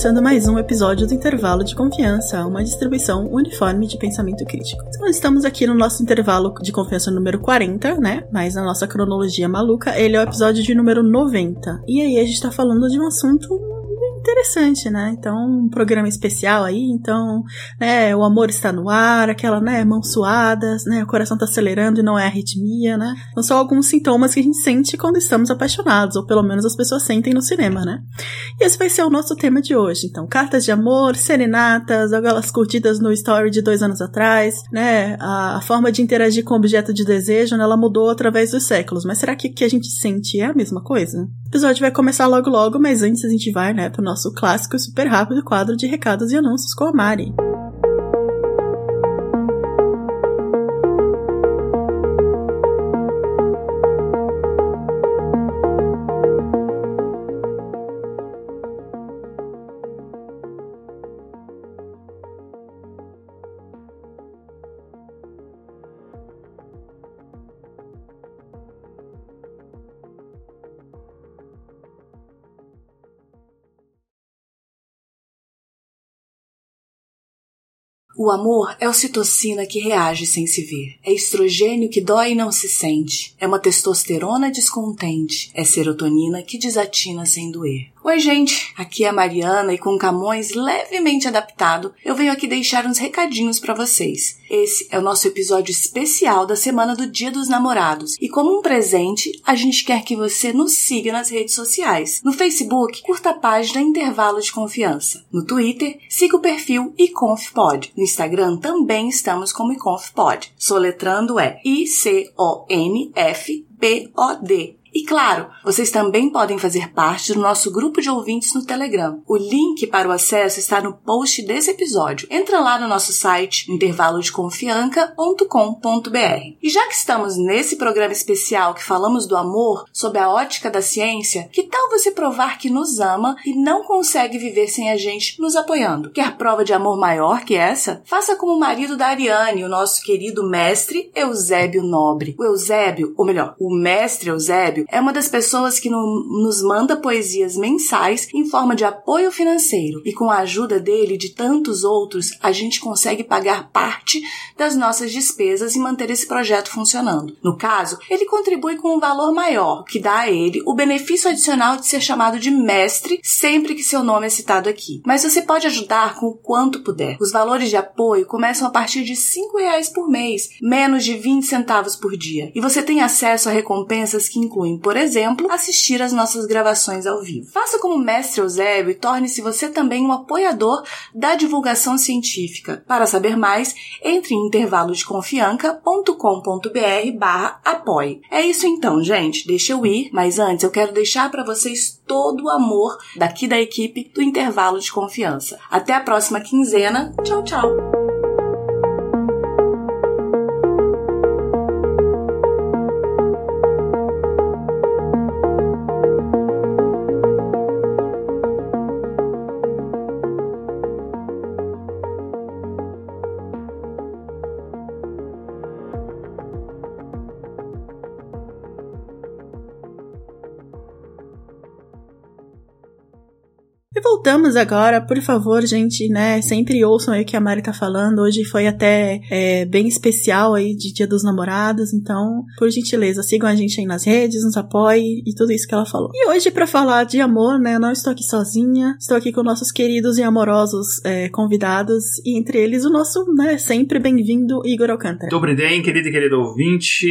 Começando mais um episódio do Intervalo de Confiança, uma distribuição uniforme de pensamento crítico. Então, estamos aqui no nosso intervalo de confiança número 40, né? Mas na nossa cronologia maluca, ele é o episódio de número 90. E aí a gente está falando de um assunto interessante, né? Então, um programa especial aí, então, né, o amor está no ar, aquela, né, mãos suadas, né, o coração tá acelerando e não é arritmia, né? Então, são alguns sintomas que a gente sente quando estamos apaixonados, ou pelo menos as pessoas sentem no cinema, né? Esse vai ser o nosso tema de hoje. Então, cartas de amor, serenatas, aquelas curtidas no story de dois anos atrás, né? A, a forma de interagir com o objeto de desejo, né, ela mudou através dos séculos, mas será que o que a gente sente é a mesma coisa? O episódio vai começar logo logo, mas antes a gente vai, né, pro nosso clássico e super rápido quadro de recados e anúncios com a Mari. O amor é ocitocina que reage sem se ver. É estrogênio que dói e não se sente. É uma testosterona descontente. É serotonina que desatina sem doer. Oi, gente, aqui é a Mariana e com Camões levemente adaptado, eu venho aqui deixar uns recadinhos para vocês. Esse é o nosso episódio especial da semana do Dia dos Namorados e como um presente, a gente quer que você nos siga nas redes sociais. No Facebook, curta a página Intervalo de Confiança. No Twitter, siga o perfil iconfpod. No Instagram também estamos como iconfpod. Soletrando é I C O N F P O D. E claro, vocês também podem fazer parte do nosso grupo de ouvintes no Telegram. O link para o acesso está no post desse episódio. Entra lá no nosso site intervalodeconfianca.com.br. E já que estamos nesse programa especial que falamos do amor sob a ótica da ciência, que tal você provar que nos ama e não consegue viver sem a gente nos apoiando? Quer prova de amor maior que essa? Faça como o marido da Ariane, o nosso querido mestre Eusébio Nobre. O Eusébio, ou melhor, o mestre Eusébio é uma das pessoas que no, nos manda poesias mensais em forma de apoio financeiro e com a ajuda dele e de tantos outros, a gente consegue pagar parte das nossas despesas e manter esse projeto funcionando. No caso, ele contribui com um valor maior, que dá a ele o benefício adicional de ser chamado de mestre sempre que seu nome é citado aqui. Mas você pode ajudar com o quanto puder. Os valores de apoio começam a partir de R$ reais por mês, menos de 20 centavos por dia. E você tem acesso a recompensas que incluem por exemplo, assistir às nossas gravações ao vivo. Faça como o mestre Eusébio e torne-se você também um apoiador da divulgação científica. Para saber mais, entre em intervalodeconfianca.com.br barra apoie. É isso então, gente. Deixa eu ir, mas antes eu quero deixar para vocês todo o amor daqui da equipe do Intervalo de Confiança. Até a próxima quinzena. Tchau, tchau! voltamos agora, por favor, gente, né? Sempre ouçam aí o que a Mari tá falando. Hoje foi até é, bem especial aí de Dia dos Namorados, então, por gentileza, sigam a gente aí nas redes, nos apoiem e tudo isso que ela falou. E hoje, para falar de amor, né? Eu não estou aqui sozinha, estou aqui com nossos queridos e amorosos é, convidados, e entre eles o nosso, né, sempre bem-vindo Igor Alcântara. Dobre den, querido e querido ouvinte,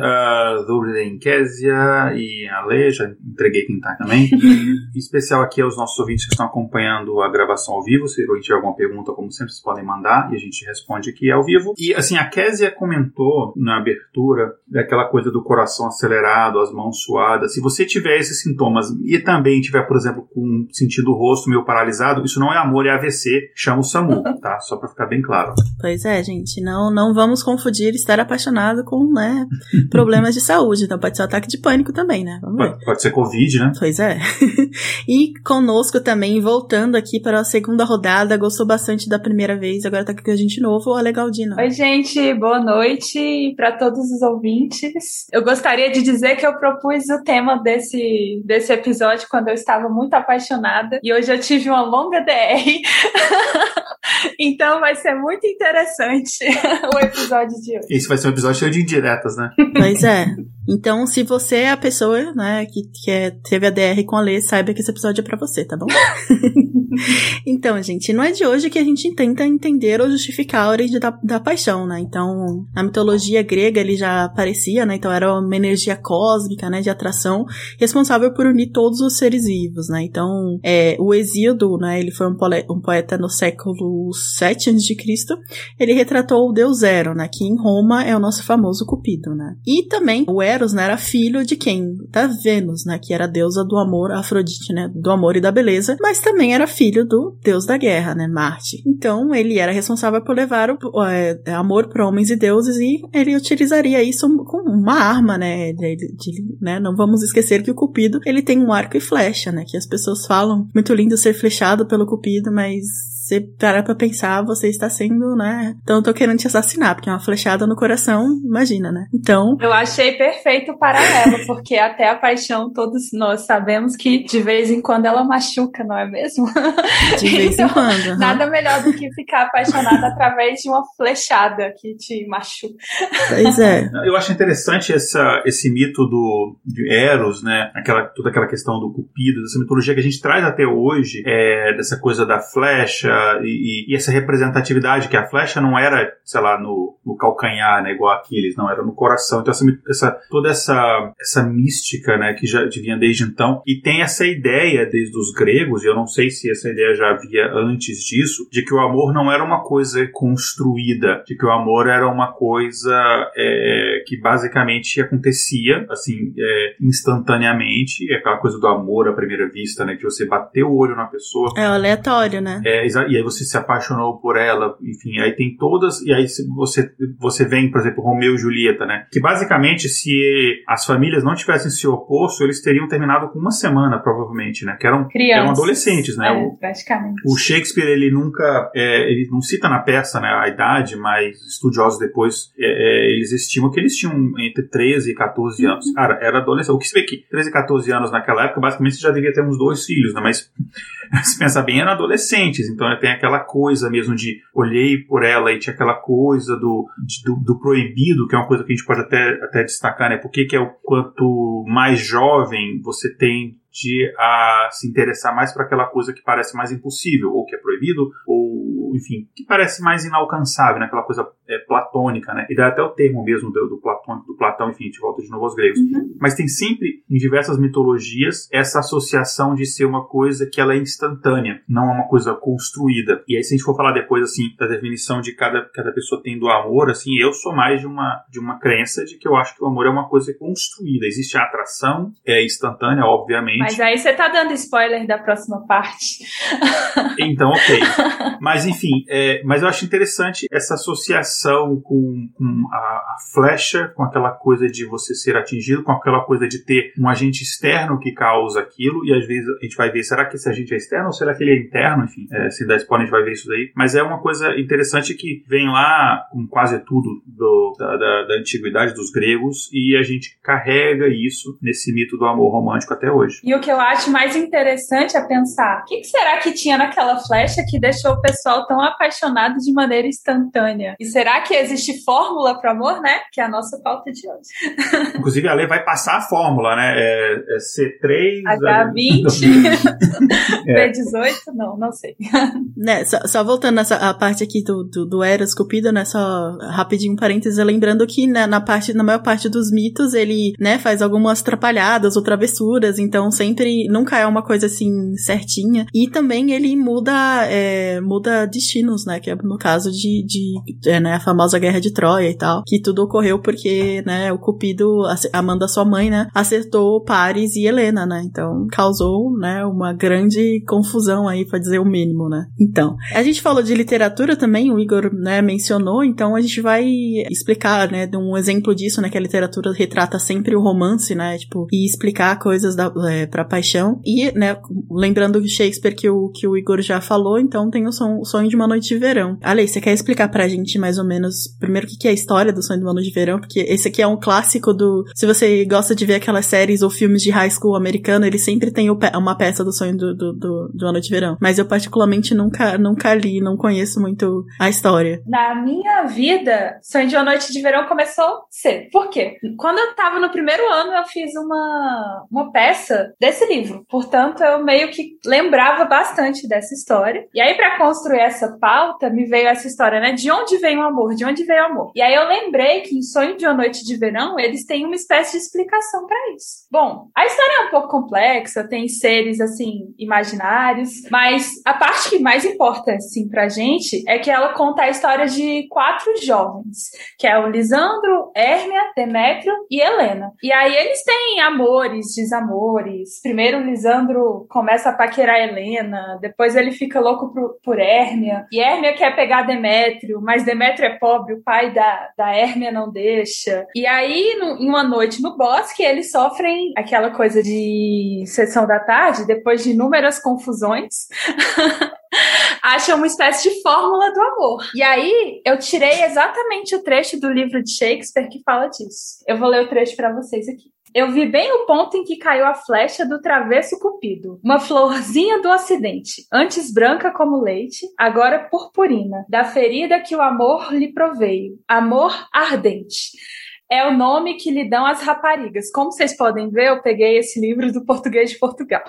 ah, uh, dobre den, Késia e Ale, já entreguei quem tá também. em especial aqui aos nossos ouvintes ouvintes que estão acompanhando a gravação ao vivo. Se alguém tiver alguma pergunta, como sempre, vocês podem mandar e a gente responde aqui ao vivo. E assim, a Késia comentou na abertura daquela coisa do coração acelerado, as mãos suadas. Se você tiver esses sintomas e também tiver, por exemplo, com sentido do rosto meio paralisado, isso não é amor, é AVC. Chama o SAMU, tá? Só pra ficar bem claro. Pois é, gente. Não, não vamos confundir estar apaixonado com, né, problemas de saúde. Então pode ser um ataque de pânico também, né? Pode, pode ser Covid, né? Pois é. e conosco também, voltando aqui para a segunda rodada, gostou bastante da primeira vez, agora tá aqui com a gente de novo, o Legaldino. Oi, gente, boa noite para todos os ouvintes. Eu gostaria de dizer que eu propus o tema desse, desse episódio quando eu estava muito apaixonada e hoje eu tive uma longa DR. então vai ser muito interessante o episódio de hoje. Esse vai ser um episódio cheio de indiretas, né? Pois é. Então, se você é a pessoa, né, que, que é, teve a DR com a Lê, saiba que esse episódio é pra você, tá bom? então, gente, não é de hoje que a gente tenta entender ou justificar a origem da, da paixão, né? Então, na mitologia grega ele já aparecia, né? Então era uma energia cósmica, né, de atração, responsável por unir todos os seres vivos, né? Então, é, o Exíodo, né, ele foi um, um poeta no século 7 a.C., ele retratou o deus Zero, né, que em Roma é o nosso famoso Cupido, né? E também o Eros, né, era filho de quem? Da Vênus, né, que era a deusa do amor, Afrodite, né, do amor e da beleza, mas também era filho do deus da guerra, né, Marte. Então, ele era responsável por levar o é, amor para homens e deuses e ele utilizaria isso como uma arma, né, de, de, né, não vamos esquecer que o Cupido, ele tem um arco e flecha, né, que as pessoas falam, muito lindo ser flechado pelo Cupido, mas você parar pra pensar, você está sendo, né? Então eu tô querendo te assassinar, porque é uma flechada no coração, imagina, né? Então. Eu achei perfeito o paralelo, porque até a paixão, todos nós sabemos que de vez em quando ela machuca, não é mesmo? De vez então, em quando. Uhum. Nada melhor do que ficar apaixonada através de uma flechada que te machuca. Pois é. Eu acho interessante essa, esse mito do de Eros, né? Aquela, toda aquela questão do Cupido, dessa mitologia que a gente traz até hoje, é, dessa coisa da flecha e, e, essa representatividade que a flecha não era, sei lá, no, no calcanhar, né, igual Aquiles, não era no coração. Então essa, essa, toda essa essa mística, né, que já vinha desde então e tem essa ideia desde os gregos, e eu não sei se essa ideia já havia antes disso, de que o amor não era uma coisa construída, de que o amor era uma coisa é, que basicamente acontecia assim é, instantaneamente, é aquela coisa do amor à primeira vista, né, que você bateu o olho na pessoa. É aleatório, né? É, e aí você se apaixonou por ela, enfim, aí tem todas, e aí você, você vem, por exemplo, Romeu e Julieta, né? Que basicamente, se as famílias não tivessem se oposto, eles teriam terminado com uma semana, provavelmente, né? Que eram, eram adolescentes, né? É, o, praticamente. O Shakespeare, ele nunca, é, ele não cita na peça, né, a idade, mas estudiosos depois, é, é eles estimam que eles tinham entre 13 e 14 anos. Uhum. Cara, era adolescente. O que se vê que 13 e 14 anos naquela época, basicamente, você já devia ter uns dois filhos, né? Mas, se pensar bem, eram adolescentes, então tem aquela coisa mesmo de olhei por ela e tinha aquela coisa do, de, do, do, proibido, que é uma coisa que a gente pode até, até destacar, né? Porque que é o quanto mais jovem você tem de a se interessar mais por aquela coisa que parece mais impossível, ou que é proibido, ou, enfim, que parece mais inalcançável, né? aquela coisa é, platônica, né? E dá até o termo mesmo do, do, Platão, do Platão, enfim, de volta de novo aos gregos. Uhum. Mas tem sempre, em diversas mitologias, essa associação de ser uma coisa que ela é instantânea, não é uma coisa construída. E aí, se a gente for falar depois, assim, da definição de cada, cada pessoa tem do amor, assim, eu sou mais de uma, de uma crença de que eu acho que o amor é uma coisa construída. Existe a atração, é instantânea, obviamente, mas aí você tá dando spoiler da próxima parte. Então, ok. Mas enfim, é, mas eu acho interessante essa associação com, com a, a, flecha, com aquela coisa de você ser atingido, com aquela coisa de ter um agente externo que causa aquilo, e às vezes a gente vai ver, será que esse agente é externo ou será que ele é interno? Enfim, é, se der spoiler a gente vai ver isso daí. Mas é uma coisa interessante que vem lá com quase tudo do, da, da, da antiguidade dos gregos, e a gente carrega isso nesse mito do amor romântico até hoje. E o que eu acho mais interessante é pensar: o que, será que tinha naquela flecha que deixou o pessoal tão apaixonado de maneira instantânea? E será que existe fórmula para amor, né? Que é a nossa pauta de hoje. Inclusive, a lei vai passar a fórmula, né? É, é C3. H20, B18, não, não sei. Né, só, só, voltando nessa a parte aqui do, do, do Eros Cupido, né? Só rapidinho um parênteses, lembrando que né, na, parte, na maior parte dos mitos, ele, né, faz algumas atrapalhadas ou travessuras, então sempre, nunca é uma coisa assim certinha. E também ele muda, é, muda destinos, né? Que é no caso de, de é, né, a famosa Guerra de Troia e tal, que tudo ocorreu porque, né, o Cupido, Amanda, sua mãe, né, acertou Paris e Helena, né? Então causou, né, uma grande confusão aí, pra dizer o mínimo, né? Então, a gente falou de literatura também, o Igor, né, mencionou, então a gente vai explicar, né, de um exemplo disso, né, que a literatura retrata sempre o romance, né, tipo, e explicar coisas da, é, pra paixão. E, né, lembrando o Shakespeare que o, que o Igor já falou, então tem o, son, o Sonho de uma Noite de Verão. Ale, você quer explicar pra gente mais ou menos, primeiro, o que é a história do Sonho de uma Noite de Verão? Porque esse aqui é um clássico do, se você gosta de ver aquelas séries ou filmes de high school americano, ele sempre tem uma peça do Sonho do, do, do, de uma Noite de Verão. Mas eu particularmente nunca, nunca li, não conheço muito a história. Na minha vida, Sonho de uma Noite de Verão começou cedo. Por quê? Quando eu tava no primeiro ano, eu fiz uma, uma peça desse livro. Portanto, eu meio que lembrava bastante dessa história. E aí, para construir essa pauta, me veio essa história, né? De onde vem o amor? De onde veio o amor? E aí eu lembrei que em Sonho de uma Noite de Verão, eles têm uma espécie de explicação para isso. Bom, a história é um pouco complexa, tem seres, assim, imaginários, mas a parte que mais importa, assim, pra gente é que ela conta a história de quatro jovens, que é o Lisandro, Hérmia, Demétrio e Helena. E aí eles têm amores, desamores. Primeiro Lisandro começa a paquerar a Helena, depois ele fica louco por, por e Hérmia quer pegar Demétrio, mas Demétrio é pobre, o pai da, da Hérmia não deixa. E aí, no, em uma noite no bosque, eles sofrem aquela coisa de sessão da tarde, depois de inúmeras confusões. acham uma espécie de fórmula do amor. E aí eu tirei exatamente o trecho do livro de Shakespeare que fala disso. Eu vou ler o trecho para vocês aqui. Eu vi bem o ponto em que caiu a flecha do travesso cupido. Uma florzinha do ocidente, antes branca como leite, agora purpurina, da ferida que o amor lhe proveio. Amor ardente é o nome que lhe dão as raparigas. Como vocês podem ver, eu peguei esse livro do português de Portugal.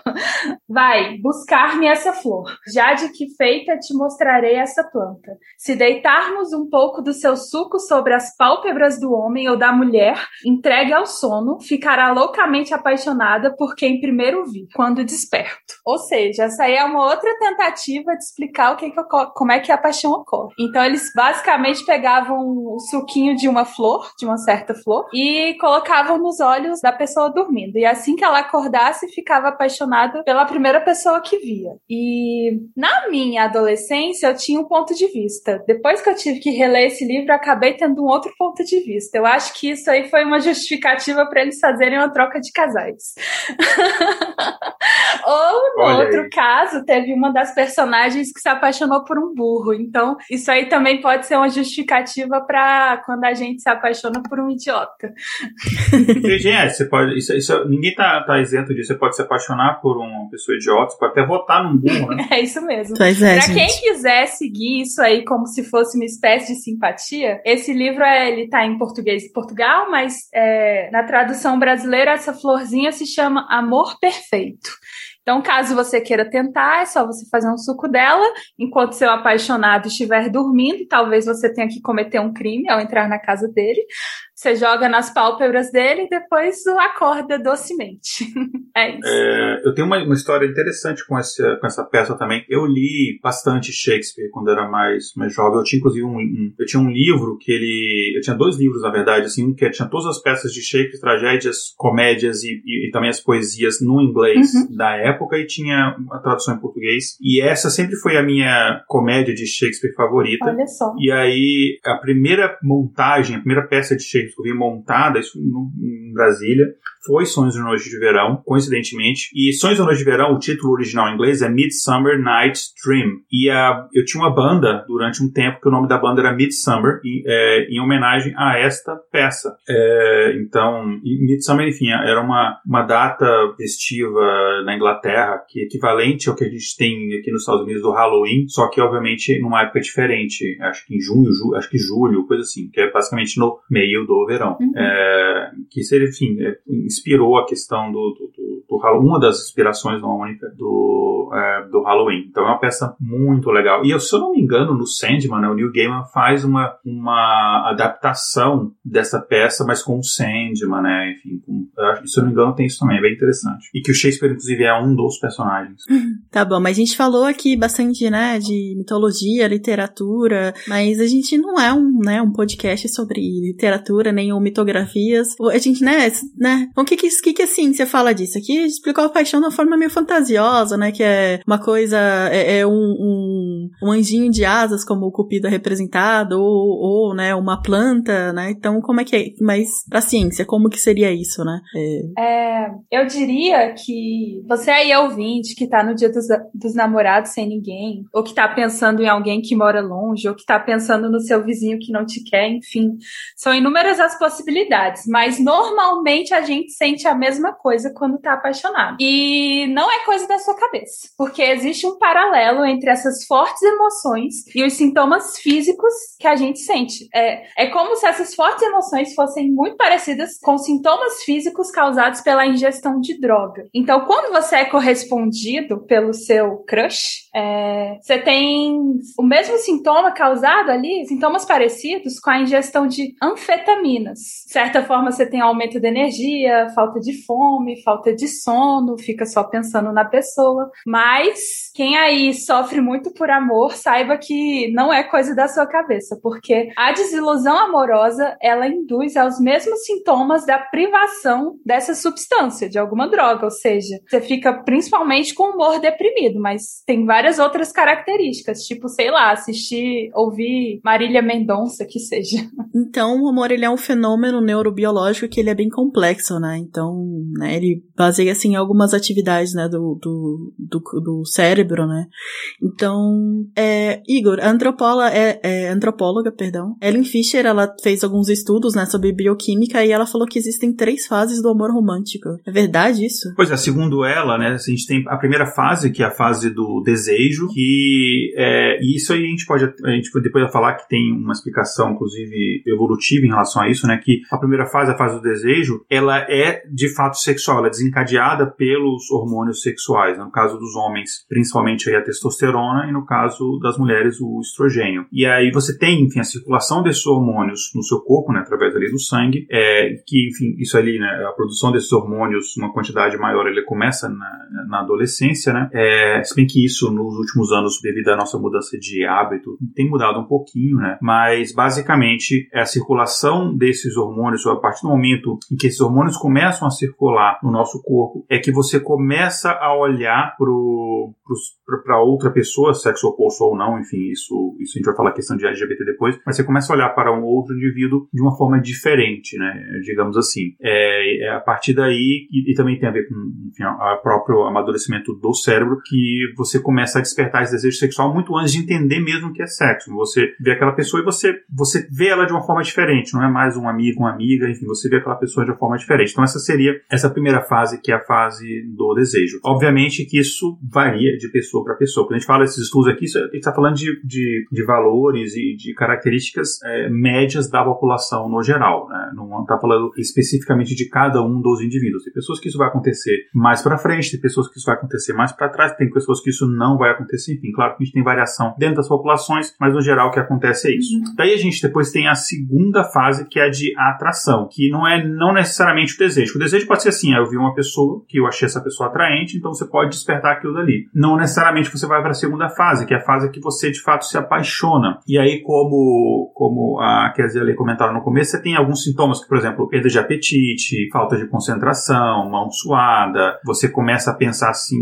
Vai, buscar-me essa flor. Já de que feita te mostrarei essa planta. Se deitarmos um pouco do seu suco sobre as pálpebras do homem ou da mulher, entregue ao sono, ficará loucamente apaixonada por quem primeiro vi, quando desperto. Ou seja, essa aí é uma outra tentativa de explicar o que, que como é que a paixão ocorre. Então eles basicamente pegavam o suquinho de uma flor, de uma certa flor e colocavam nos olhos da pessoa dormindo. E assim que ela acordasse, ficava apaixonada pela primeira pessoa que via. E na minha adolescência, eu tinha um ponto de vista. Depois que eu tive que reler esse livro, eu acabei tendo um outro ponto de vista. Eu acho que isso aí foi uma justificativa para eles fazerem uma troca de casais. Ou, no Olha outro aí. caso, teve uma das personagens que se apaixonou por um burro. Então, isso aí também pode ser uma justificativa para quando a gente se apaixona por um idiota. Gente, você pode. Isso, isso, ninguém tá, tá isento disso. Você pode se apaixonar por uma pessoa idiota, você pode até votar num burro, né? é isso mesmo. Pois é, pra quem quiser seguir isso aí como se fosse uma espécie de simpatia, esse livro é, ele tá em português de Portugal, mas é, na tradução brasileira, essa florzinha se chama Amor Perfeito. Então, caso você queira tentar, é só você fazer um suco dela enquanto seu apaixonado estiver dormindo. Talvez você tenha que cometer um crime ao entrar na casa dele. Você joga nas pálpebras dele e depois o acorda docemente. é isso. É, eu tenho uma, uma, história interessante com essa, com essa peça também. Eu li bastante Shakespeare quando era mais, mais jovem. Eu tinha inclusive um, um, eu tinha um livro que ele. Eu tinha dois livros, na verdade, assim, um que tinha todas as peças de Shakespeare, tragédias, comédias e, e, e também as poesias no inglês uhum. da época, e tinha a tradução em português. E essa sempre foi a minha comédia de Shakespeare favorita. Olha só. E aí, a primeira montagem, a primeira peça de Shakespeare que montada, isso em Brasília, foi Sonhos de Noite de Verão, coincidentemente. E Sonhos de Noite de Verão, o título original em inglês é Midsummer Night's Dream. E a, eu tinha uma banda durante um tempo que o nome da banda era Midsummer, e, é, em homenagem a esta peça. É, então, Midsummer, enfim, era uma, uma data festiva na Inglaterra que é equivalente ao que a gente tem aqui nos Estados Unidos do Halloween, só que obviamente numa época diferente. Acho que em junho, ju, acho que julho, coisa assim, que é basicamente no meio do verão. Uhum. É, que seria, enfim, é, inspirou a questão do, do, do, do uma das inspirações, a única, do, é, do Halloween. Então é uma peça muito legal. E eu, se eu não me engano, no Sandman, né, o Neil Gaiman faz uma, uma adaptação dessa peça, mas com o Sandman, né? Enfim, com, se eu não me engano, tem isso também, é bem interessante. E que o Shakespeare, inclusive, é um dos personagens. Tá bom, mas a gente falou aqui bastante, né, de mitologia, literatura, mas a gente não é um, né, um podcast sobre literatura, nem mitografias. A gente, né, né, o que que, que, que assim fala disso? Aqui explicou a paixão de uma forma meio fantasiosa, né, que é uma coisa, é, é um, um, um, anjinho de asas, como o Cupido é representado, ou, ou, né, uma planta, né, então como é que é, mas pra ciência, como que seria isso, né? É... eu diria que você aí ouvinte, que tá no dia dos, dos namorados sem ninguém, ou que tá pensando em alguém que mora longe, ou que tá pensando no seu vizinho que não te quer, enfim, são inúmeras as possibilidades, mas normalmente a gente sente a mesma coisa quando tá apaixonado. E não é coisa da sua cabeça, porque existe um paralelo entre essas fortes emoções e os sintomas físicos que a gente sente. É, é como se essas fortes emoções fossem muito parecidas com sintomas físicos causados pela ingestão de droga. Então, quando você é correspondido pelo seu crush, é, você tem o mesmo sintoma causado ali, sintomas parecidos com a ingestão de anfetaminas. De certa forma, você tem aumento de energia, falta de fome, falta de sono, fica só pensando na pessoa. Mas quem aí sofre muito por amor, saiba que não é coisa da sua cabeça, porque a desilusão amorosa ela induz aos mesmos sintomas da privação dessa substância, de alguma droga, ou seja, você fica principalmente com humor deprimido, mas tem várias outras características, tipo, sei lá, assistir, ouvir Marília Mendonça, que seja. Então, o amor ele é um fenômeno neurobiológico que ele é bem complexo, né? Então, né, ele baseia assim em algumas atividades, né, do, do, do, do cérebro, né? Então, é, Igor, a antropóloga, é, é, antropóloga, perdão, Ellen Fisher, ela fez alguns estudos, né, sobre bioquímica e ela falou que existem três fases do amor romântico. É verdade isso? Pois é, segundo ela, né, a gente tem a primeira fase, que é a fase do desejo, que é, isso aí a gente pode, a gente depois vai falar que tem uma explicação, inclusive, evolutiva em relação a isso, né, que a primeira fase, a fase do desejo, ela é de fato sexual, ela é desencadeada pelos hormônios sexuais, no caso dos homens, principalmente a testosterona, e no caso das mulheres, o estrogênio. E aí você tem, enfim, a circulação desses hormônios no seu corpo, né, através ali do sangue, é, que, enfim, isso ali, né, a produção desses hormônios, uma quantidade maior, ele começa na, na adolescência, né, é, se bem que isso nos últimos anos, devido à nossa mudança de hábito, tem mudado um pouquinho, né, mas basicamente é a circulação desses hormônios, a partir do momento em que esses hormônios começam a circular no nosso corpo, é que você começa a olhar para outra pessoa, sexo oposto ou não, enfim, isso, isso a gente vai falar questão de LGBT depois, mas você começa a olhar para um outro indivíduo de uma forma diferente, né, digamos assim. É, é a partir daí, e, e, também tem a ver com enfim, o próprio amadurecimento do cérebro, que você começa a despertar esse desejo sexual muito antes de entender mesmo o que é sexo. Você vê aquela pessoa e você, você vê ela de uma forma diferente, não é mais um amigo, uma amiga, enfim, você vê aquela pessoa de uma forma diferente. Então essa seria essa primeira fase, que é a fase do desejo. Obviamente que isso varia de pessoa para pessoa. Quando a gente fala desses estudos aqui, a gente está falando de, de, de, valores e de características é, médias da população no geral. Né? Não está falando especificamente de cada um dos indivíduos. Tem pessoas que isso vai acontecer mais para frente, tem pessoas que isso vai acontecer mais para trás, tem pessoas que isso não vai acontecer. Enfim, claro que a gente tem variação dentro das populações, mas no geral o que acontece é isso. Uhum. Daí a gente depois tem a segunda fase, que é a de atração, que não é não necessariamente o desejo. O desejo pode ser assim, ah, eu vi uma pessoa que eu achei essa pessoa atraente, então você pode despertar aquilo dali. Não necessariamente você vai para a segunda fase, que é a fase que você de fato se apaixona. E aí, como, como a Kézia comentaram no começo, você tem alguns sintomas, que, por exemplo, perda de apetite, falta de concentração, mão suada, você começa a pensar assim,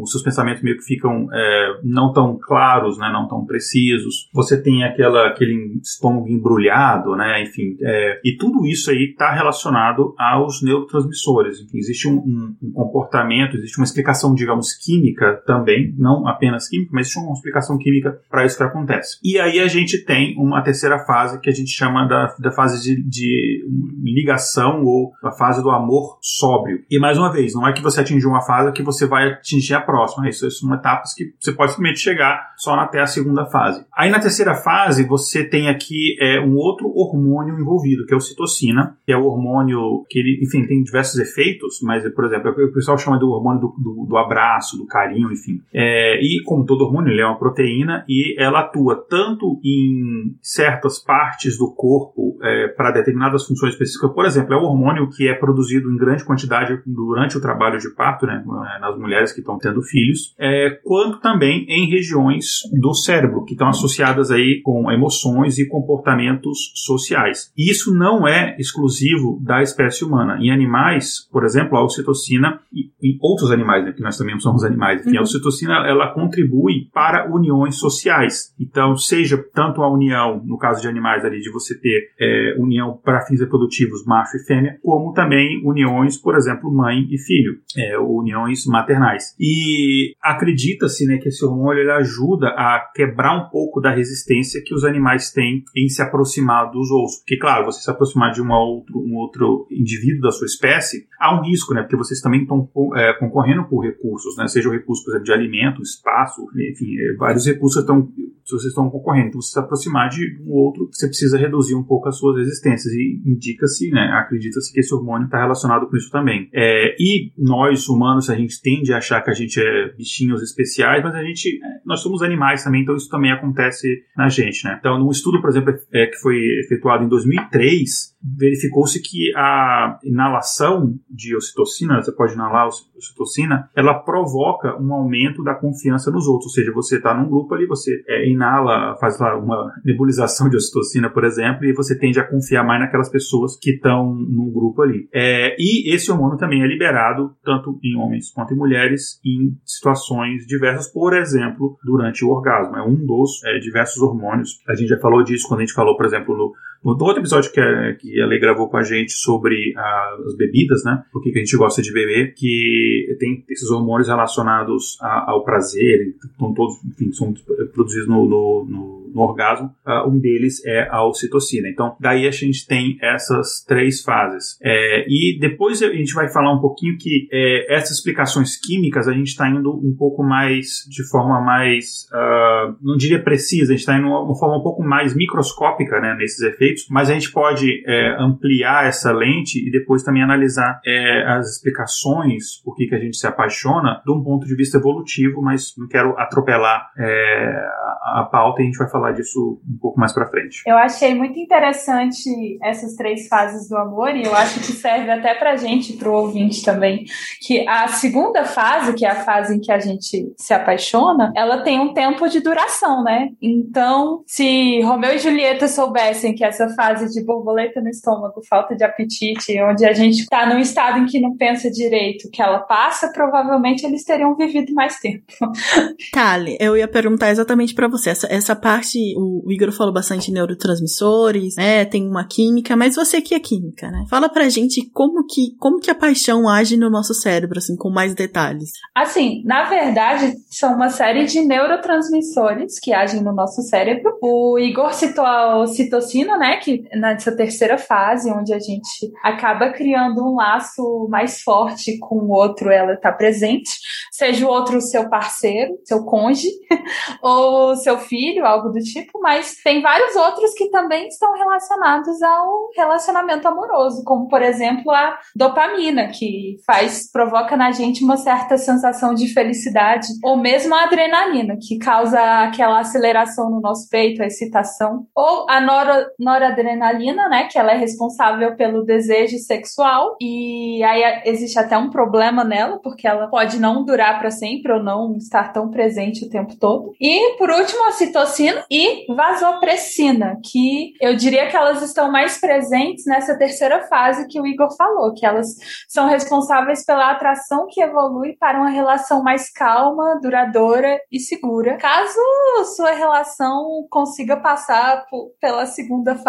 os seus pensamentos meio que ficam é, não tão claros, né, não tão precisos. Você tem aquela, aquele estômago embrulhado, né, enfim, é, e tudo isso aí está relacionado aos neurotransmissores. Enfim, existe um, um, um, comportamento, existe uma explicação, digamos, química também, não apenas química, mas existe uma explicação química para isso que acontece. E aí a gente tem uma terceira fase que a gente chama da, da fase de, de ligação ou a fase do amor sóbrio. E mais uma vez, não é que você atingiu uma fase que você vai atingir a próxima. Isso, isso são etapas que você pode simplesmente chegar só até a segunda fase. Aí na terceira fase, você tem aqui é, um outro hormônio envolvido, que é o citocina, que é o hormônio que ele, enfim, tem diversos efeitos, mas, por exemplo, o pessoal chama do hormônio do, do, do abraço, do carinho, enfim. É, e como todo hormônio, ele é uma proteína e ela atua tanto em certas partes do corpo é, para determinadas funções específicas. Por exemplo, é o hormônio que é produzido em grande quantidade durante o trabalho de parto, né, nas mulheres que estão tendo filhos, é, quanto também em regiões do cérebro que estão associadas aí com emoções e comportamentos sociais. Isso não é exclusivo da espécie humana. Em animais, por exemplo, a ocitocina e em outros animais, né, que nós também somos animais, enfim, uhum. a ocitocina ela contribui para uniões sociais. Então, seja tanto a união, no caso de animais ali, de você ter é, união para fins reprodutivos macho e fêmea, como também uniões, por exemplo, mãe e filho, é, uniões maternais. E acredita-se né, que esse hormônio ele ajuda a quebrar um pouco da resistência que os animais têm em se aproximar dos outros. Porque, claro, você se aproximar de uma outro, um outro indivíduo da sua espécie, há um risco, né? Porque vocês também estão é, concorrendo por recursos, né? Seja o recurso, por exemplo, de alimento, espaço, enfim, é, vários recursos estão vocês estão concorrendo. Então, você se aproximar de um outro, você precisa reduzir um pouco as suas resistências. E indica-se, né, acredita-se que esse hormônio está relacionado com isso também. É, e nós, humanos, a gente tende a achar que a gente é bichinhos especiais, mas a gente, é, nós somos animais também, então isso também acontece na gente, né? Então, num estudo, por exemplo, é, que foi efetuado em 2003, verificou-se que a inalação de ocitocina, você pode inalar ocitocina, ela provoca um aumento da confiança nos outros. Ou seja, você está num grupo ali, você é, inala, faz lá uma nebulização de ocitocina, por exemplo, e você tende a confiar mais naquelas pessoas que estão no grupo ali. É, e esse hormônio também é liberado tanto em homens quanto em mulheres em situações diversas, por exemplo, durante o orgasmo. É um dos é, diversos hormônios. A gente já falou disso quando a gente falou, por exemplo, no no outro episódio que a, que a Lei gravou com a gente sobre a, as bebidas, né? Por que a gente gosta de beber, que tem esses hormônios relacionados a, ao prazer, estão todos, enfim, são produzidos no, no, no, no orgasmo. Uh, um deles é a ocitocina. Então, daí a gente tem essas três fases. É, e depois a gente vai falar um pouquinho que é, essas explicações químicas a gente está indo um pouco mais, de forma mais, uh, não diria precisa, a gente está indo de uma forma um pouco mais microscópica, né, nesses efeitos mas a gente pode é, ampliar essa lente e depois também analisar é, as explicações por que, que a gente se apaixona de um ponto de vista evolutivo, mas não quero atropelar é, a pauta e a gente vai falar disso um pouco mais para frente. Eu achei muito interessante essas três fases do amor e eu acho que serve até para gente, para o ouvinte também, que a segunda fase, que é a fase em que a gente se apaixona, ela tem um tempo de duração, né? Então, se Romeu e Julieta soubessem que essa fase de borboleta no estômago, falta de apetite, onde a gente está num estado em que não pensa direito, que ela passa, provavelmente eles teriam vivido mais tempo. Tali, eu ia perguntar exatamente para você. Essa, essa parte, o, Igor falou bastante neurotransmissores, né? Tem uma química, mas você que é química, né? Fala pra gente como que, como que a paixão age no nosso cérebro, assim, com mais detalhes. Assim, na verdade, são uma série de neurotransmissores que agem no nosso cérebro. O Igor citou a ocitocina, né? Que nessa terceira fase, onde a gente acaba criando um laço mais forte com o outro, ela está presente, seja o outro seu parceiro, seu cônjuge, ou seu filho, algo do tipo, mas tem vários outros que também estão relacionados ao relacionamento amoroso, como por exemplo a dopamina, que faz, provoca na gente uma certa sensação de felicidade, ou mesmo a adrenalina, que causa aquela aceleração no nosso peito, a excitação, ou a noro, nor noradrenalina, né, que ela é responsável pelo desejo sexual e aí existe até um problema nela, porque ela pode não durar para sempre ou não estar tão presente o tempo todo. E por último, a citocina e vasopressina, que eu diria que elas estão mais presentes nessa terceira fase que o Igor falou, que elas são responsáveis pela atração que evolui para uma relação mais calma, duradoura e segura. Caso sua relação consiga passar pela segunda fase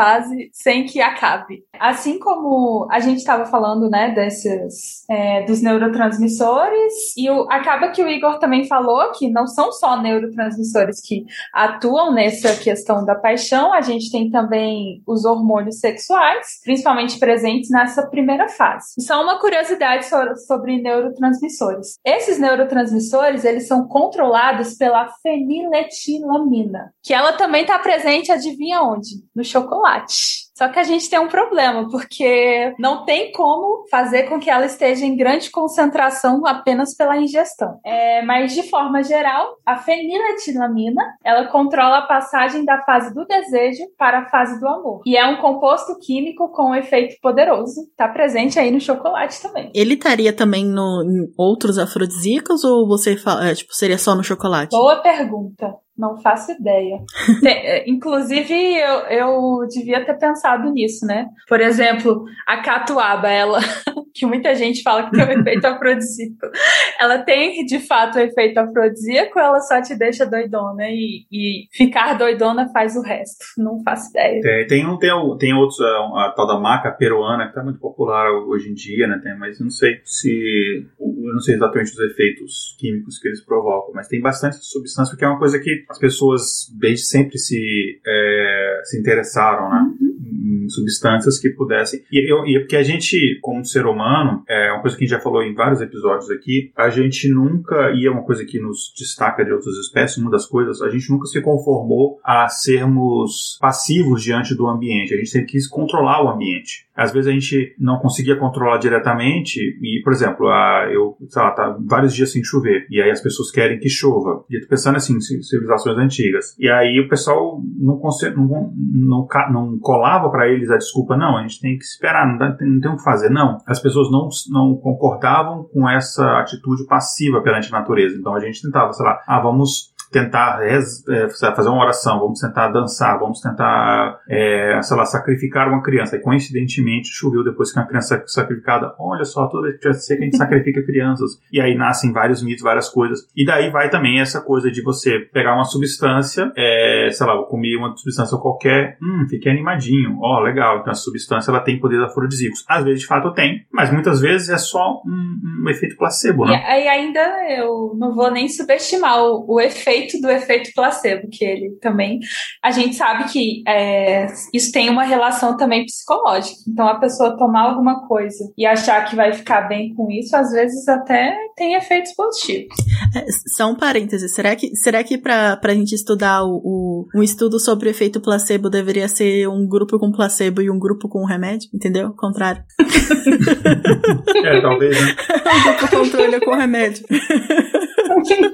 sem que acabe. Assim como a gente estava falando, né, desses é, dos neurotransmissores, e o, acaba que o Igor também falou que não são só neurotransmissores que atuam nessa questão da paixão, a gente tem também os hormônios sexuais, principalmente presentes nessa primeira fase. E só uma curiosidade sobre neurotransmissores. Esses neurotransmissores, eles são controlados pela feniletilamina, que ela também está presente, adivinha onde? No chocolate. Só que a gente tem um problema, porque não tem como fazer com que ela esteja em grande concentração apenas pela ingestão. É, mas, de forma geral, a feniletilamina, ela controla a passagem da fase do desejo para a fase do amor. E é um composto químico com um efeito poderoso. Está presente aí no chocolate também. Ele estaria também no, em outros afrodisíacos ou você fala, é, tipo, seria só no chocolate? Boa pergunta. Não faço ideia. É, inclusive, eu, eu devia ter pensado nisso, né? Por exemplo, a catuaba, ela, que muita gente fala que tem um efeito afrodisíaco, ela tem de fato o um efeito afrodisíaco, ela só te deixa doidona e, e ficar doidona faz o resto. Não faço ideia. Tem, tem, um, tem, tem outros, a, a, tal da maca peruana, que tá muito popular hoje em dia, né? Tem, mas não sei se. Eu não sei exatamente os efeitos químicos que eles provocam, mas tem bastante substância, que é uma coisa que as pessoas desde sempre se, é, se interessaram, né? Uhum em substâncias que pudessem. E, eu, e é porque a gente, como ser humano, é uma coisa que a gente já falou em vários episódios aqui, a gente nunca, e é uma coisa que nos destaca de outras espécies, uma das coisas, a gente nunca se conformou a sermos passivos diante do ambiente. A gente sempre quis controlar o ambiente. Às vezes a gente não conseguia controlar diretamente, e, por exemplo, a, eu, sei lá, tá vários dias sem chover, e aí as pessoas querem que chova. E eu tô pensando assim, civilizações antigas. E aí o pessoal não, não, não, não colava para eles a desculpa, não, a gente tem que esperar, não, dá, não tem o que fazer. Não, as pessoas não, não concordavam com essa atitude passiva perante a natureza. Então a gente tentava, sei lá, ah, vamos tentar é, fazer uma oração, vamos tentar dançar, vamos tentar, é, sei lá, sacrificar uma criança. E coincidentemente choveu depois que uma criança é sacrificada. Olha só, toda vez que seca a gente sacrifica crianças. E aí nascem vários mitos, várias coisas. E daí vai também essa coisa de você pegar uma substância, é, sei lá, comer uma substância qualquer, hum, fiquei animadinho. Ó, oh, legal. Então a substância ela tem poderes afrodisíacos. Às vezes de fato tem, mas muitas vezes é só um, um efeito placebo, né? E, e ainda eu não vou nem subestimar o, o efeito efeito do efeito placebo, que ele também. A gente sabe que é, isso tem uma relação também psicológica. Então, a pessoa tomar alguma coisa e achar que vai ficar bem com isso, às vezes até tem efeitos positivos. É, só um parêntese, será que, será que pra, pra gente estudar o, o, um estudo sobre o efeito placebo deveria ser um grupo com placebo e um grupo com remédio? Entendeu? Contrário. é, talvez, né? um grupo controle com remédio.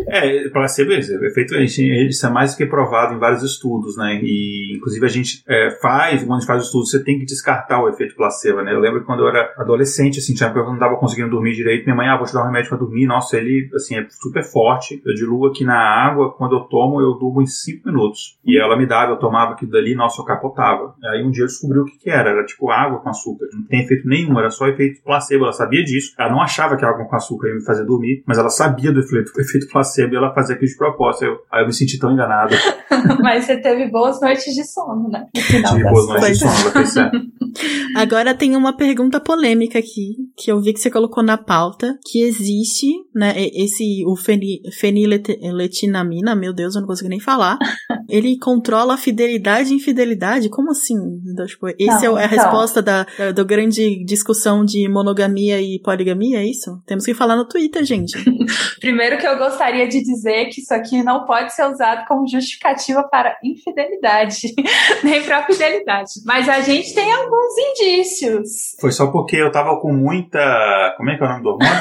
é, placebo é efeito, isso é mais do que provado em vários estudos, né? E inclusive a gente é, faz, quando a gente faz o estudo, você tem que descartar o efeito placebo, né? Eu lembro que quando eu era adolescente, assim, tinha eu não estava conseguindo dormir direito, minha mãe, ah, vou te dar um remédio para dormir. Nossa, ele, assim, é super forte. Eu diluo aqui na água, quando eu tomo, eu durmo em 5 minutos. E ela me dava, eu tomava aquilo dali, nossa, eu capotava. Aí um dia eu descobri o que, que era, era tipo água com açúcar. Não tem efeito nenhum, era só efeito placebo. Ela sabia disso. Ela não achava que água com açúcar ia me fazer dormir, mas ela sabia do efeito, do efeito placebo e ela fazia aquilo de propósito. Eu, aí eu me senti tão enganado. Mas você teve boas noites de sono, né? Tive boas noites de sono, certo. Agora tem uma pergunta polêmica aqui, que eu vi que você colocou na pauta, que existe, né, esse, o feniletinamina, meu Deus, eu não consigo nem falar, ele controla a fidelidade e infidelidade? Como assim? Então, tipo, esse não, é a então. resposta da, da, da, grande discussão de monogamia e poligamia, é isso? Temos que falar no Twitter, gente. Primeiro que eu gostaria de dizer que isso aqui não pode ser usado como justificativa para infidelidade, nem para fidelidade. Mas a gente tem alguns indícios. Foi só porque eu tava com muita. Como é que é o nome do hormônio?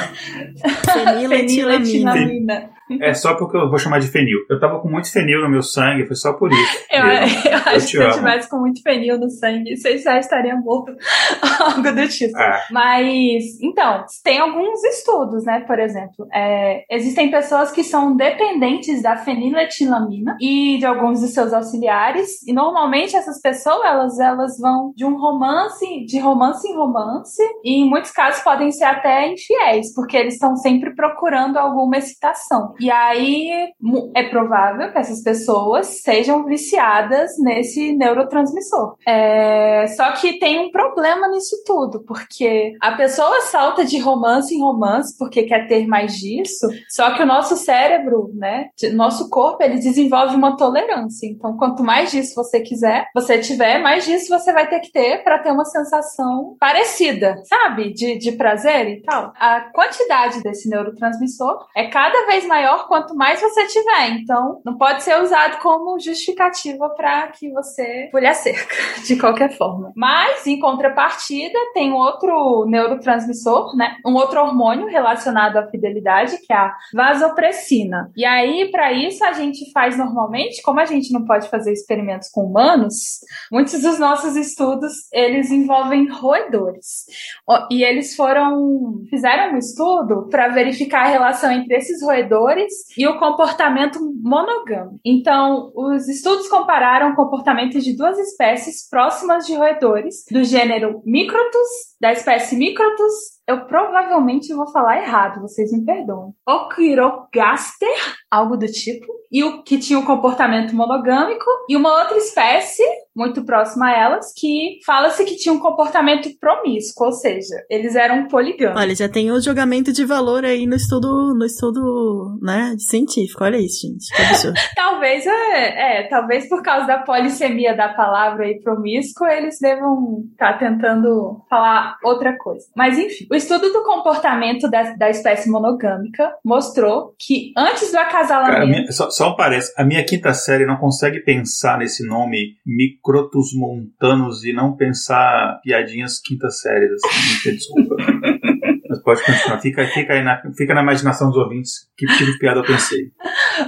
Feniletilamina. É só porque eu vou chamar de fenil. Eu tava com muito fenil no meu sangue, foi só por isso. Eu, eu, eu acho que se eu tivesse com muito fenil no sangue, vocês já estariam mortos. Algo do tipo. É. Mas, então, tem alguns estudos, né? Por exemplo, é, existem pessoas que são dependentes da feniletilamina e de alguns de seus auxiliares. E normalmente essas pessoas, elas, elas vão de um romance, de romance em romance, e em muitos casos podem ser até infiéis, porque eles estão sempre procurando alguma excitação. E aí é provável que essas pessoas sejam viciadas nesse neurotransmissor. É... Só que tem um problema nisso tudo, porque a pessoa salta de romance em romance porque quer ter mais disso, só que o nosso cérebro, né, nosso corpo, ele desenvolve uma tolerância. Então, quanto mais disso você quiser, você tiver, mais disso você vai ter que ter para ter uma sensação parecida, sabe? De, de prazer e tal. A quantidade desse neurotransmissor é cada vez maior quanto mais você tiver. Então, não pode ser usado como justificativa para que você pule a cerca, de qualquer forma. Mas, em contrapartida, tem outro neurotransmissor, né? Um outro hormônio relacionado à fidelidade, que é a vasopressina. E aí, para isso, a gente faz normalmente, como a gente não pode fazer experimentos com humanos, muitos dos nossos estudos, eles envolvem roedores. E eles foram, fizeram um estudo para verificar a relação entre esses roedores e o comportamento monogâmico. Então, os estudos compararam o comportamento de duas espécies próximas de roedores, do gênero Microtus, da espécie Microtus, eu provavelmente vou falar errado, vocês me perdoem. Oquirogaster, algo do tipo, e o que tinha um comportamento monogâmico, e uma outra espécie muito próxima a elas, que fala-se que tinha um comportamento promíscuo, ou seja, eles eram poligâmicos. Olha, já tem o julgamento de valor aí no estudo, no estudo, né, científico. Olha isso, gente. Talvez, é, é, talvez por causa da polissemia da palavra aí promíscuo, eles devam estar tá tentando falar outra coisa. Mas enfim, o estudo do comportamento da, da espécie monogâmica mostrou que antes do acasalamento... Cara, minha, só, só parece, a minha quinta série não consegue pensar nesse nome crotos montanos e não pensar piadinhas quinta séries, assim, desculpa. Mas pode continuar. Fica, fica, aí na, fica na imaginação dos ouvintes que tipo de piada eu pensei.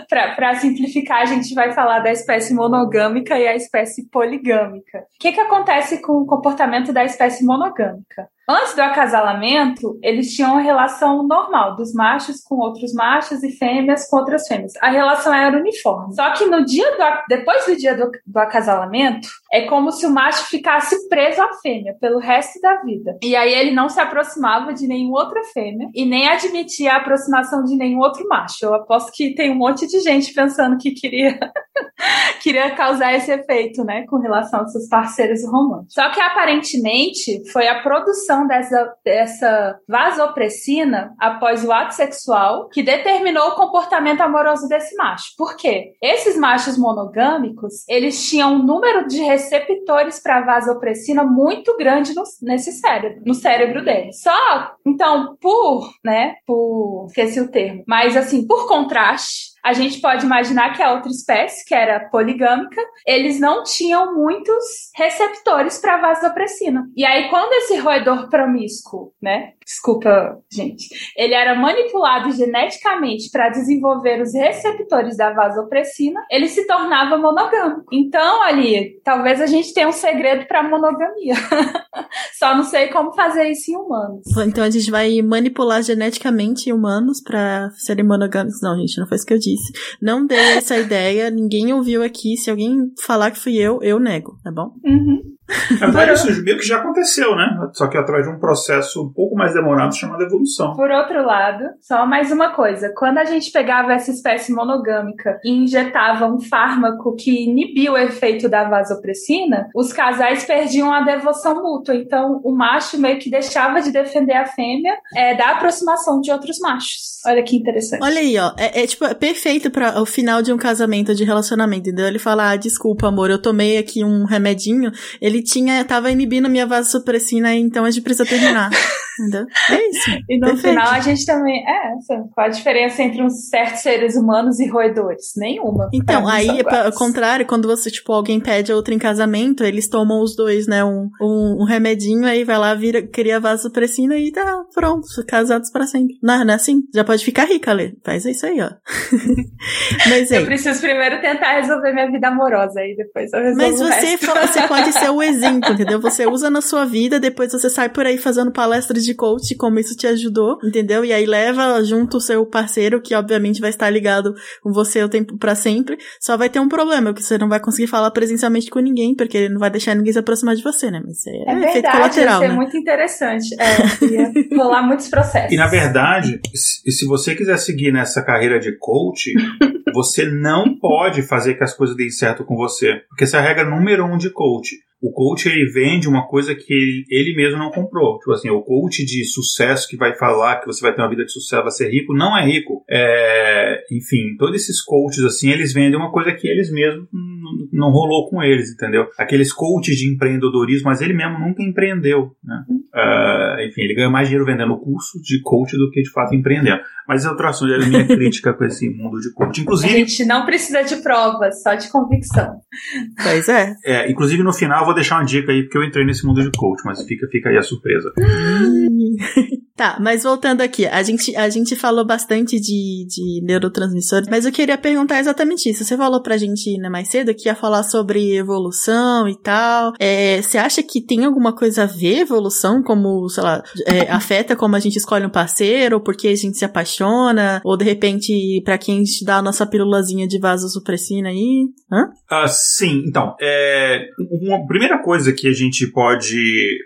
Para simplificar, a gente vai falar da espécie monogâmica e a espécie poligâmica. O que, que acontece com o comportamento da espécie monogâmica? Antes do acasalamento, eles tinham uma relação normal dos machos com outros machos e fêmeas com outras fêmeas. A relação era uniforme. Só que no dia do, depois do dia do, do acasalamento, é como se o macho ficasse preso à fêmea pelo resto da vida. E aí ele não se aproximava de nenhuma outra fêmea e nem admitia a aproximação de nenhum outro macho. Eu aposto que tem um monte de gente pensando que queria queria causar esse efeito, né, com relação aos seus parceiros românticos. Só que aparentemente foi a produção dessa, dessa vasopressina após o ato sexual que determinou o comportamento amoroso desse macho. Por quê? Esses machos monogâmicos, eles tinham um número de receptores para vasopressina muito grande no, nesse cérebro, no cérebro deles. Só, então, por, né, por, esqueci o termo, mas assim, por contraste, a gente pode imaginar que a outra espécie, que era poligâmica, eles não tinham muitos receptores para vasopressina. E aí, quando esse roedor promíscuo, né? Desculpa, gente. Ele era manipulado geneticamente para desenvolver os receptores da vasopressina, ele se tornava monogâmico. Então, ali, talvez a gente tenha um segredo para monogamia. Só não sei como fazer isso em humanos. Então a gente vai manipular geneticamente humanos para serem monogâmicos. Não, gente, não foi isso que eu disse. Não dei essa ideia, ninguém ouviu aqui. Se alguém falar que fui eu, eu nego, tá bom? Uhum. Na verdade, isso meio que já aconteceu, né? Só que através de um processo um pouco mais demorado chamado evolução. Por outro lado, só mais uma coisa: quando a gente pegava essa espécie monogâmica e injetava um fármaco que inibia o efeito da vasopressina, os casais perdiam a devoção mútua. Então, o macho meio que deixava de defender a fêmea é, da aproximação de outros machos. Olha que interessante. Olha aí, ó. É, é tipo, é perfeito para o final de um casamento, de relacionamento. Entendeu? Ele fala: ah, desculpa, amor, eu tomei aqui um remedinho. Ele ele tinha, tava inibindo minha vasopressina, então a gente precisa terminar. É isso. E no Perfeito. final a gente também. É, qual a diferença entre uns certos seres humanos e roedores? Nenhuma. Então, aí, é pra- ao contrário, quando você, tipo, alguém pede a outra em casamento, eles tomam os dois, né? Um, um, um remedinho, aí vai lá, vira, cria vasopressina e tá pronto, casados pra sempre. Não, não é assim? Já pode ficar rica, Lê. Faz isso aí, ó. Mas Eu aí. preciso primeiro tentar resolver minha vida amorosa, aí depois eu resolvo Mas você, você pode ser o exemplo, entendeu? Você usa na sua vida, depois você sai por aí fazendo palestras de coach, como isso te ajudou, entendeu? E aí leva junto o seu parceiro, que obviamente vai estar ligado com você o tempo pra sempre. Só vai ter um problema, que você não vai conseguir falar presencialmente com ninguém, porque ele não vai deixar ninguém se aproximar de você, né? Mas isso é, É efeito verdade, colateral, ia ser né? muito interessante. É, ia rolar muitos processos. E na verdade, se, se você quiser seguir nessa carreira de coach, você não pode fazer que as coisas deem certo com você. Porque essa é a regra número um de coach. O coach ele vende uma coisa que ele, ele mesmo não comprou. Tipo assim, o coach de sucesso que vai falar que você vai ter uma vida de sucesso, vai ser rico, não é rico. É, enfim, todos esses coaches assim, eles vendem uma coisa que eles mesmos não, não rolou com eles, entendeu? Aqueles coaches de empreendedorismo, mas ele mesmo nunca empreendeu, né? Ah, enfim, ele ganha mais dinheiro vendendo o curso de coach do que de fato empreendendo. Mas assunto, é a minha crítica com esse mundo de coach. A Inclusive, gente não precisa de provas, só de convicção. Pois é. é, inclusive no final eu vou deixar uma dica aí, porque eu entrei nesse mundo de coach, mas fica, fica aí a surpresa. Tá, mas voltando aqui, a gente, a gente falou bastante de, de neurotransmissores, mas eu queria perguntar exatamente isso. Você falou pra gente né, mais cedo que ia falar sobre evolução e tal. É, você acha que tem alguma coisa a ver evolução, como, sei lá, é, afeta como a gente escolhe um parceiro, ou porque a gente se apaixona, ou de repente, pra quem gente dá a nossa pílulazinha de vasosupressina aí? Hã? Ah, sim, então, é, uma primeira coisa que a gente pode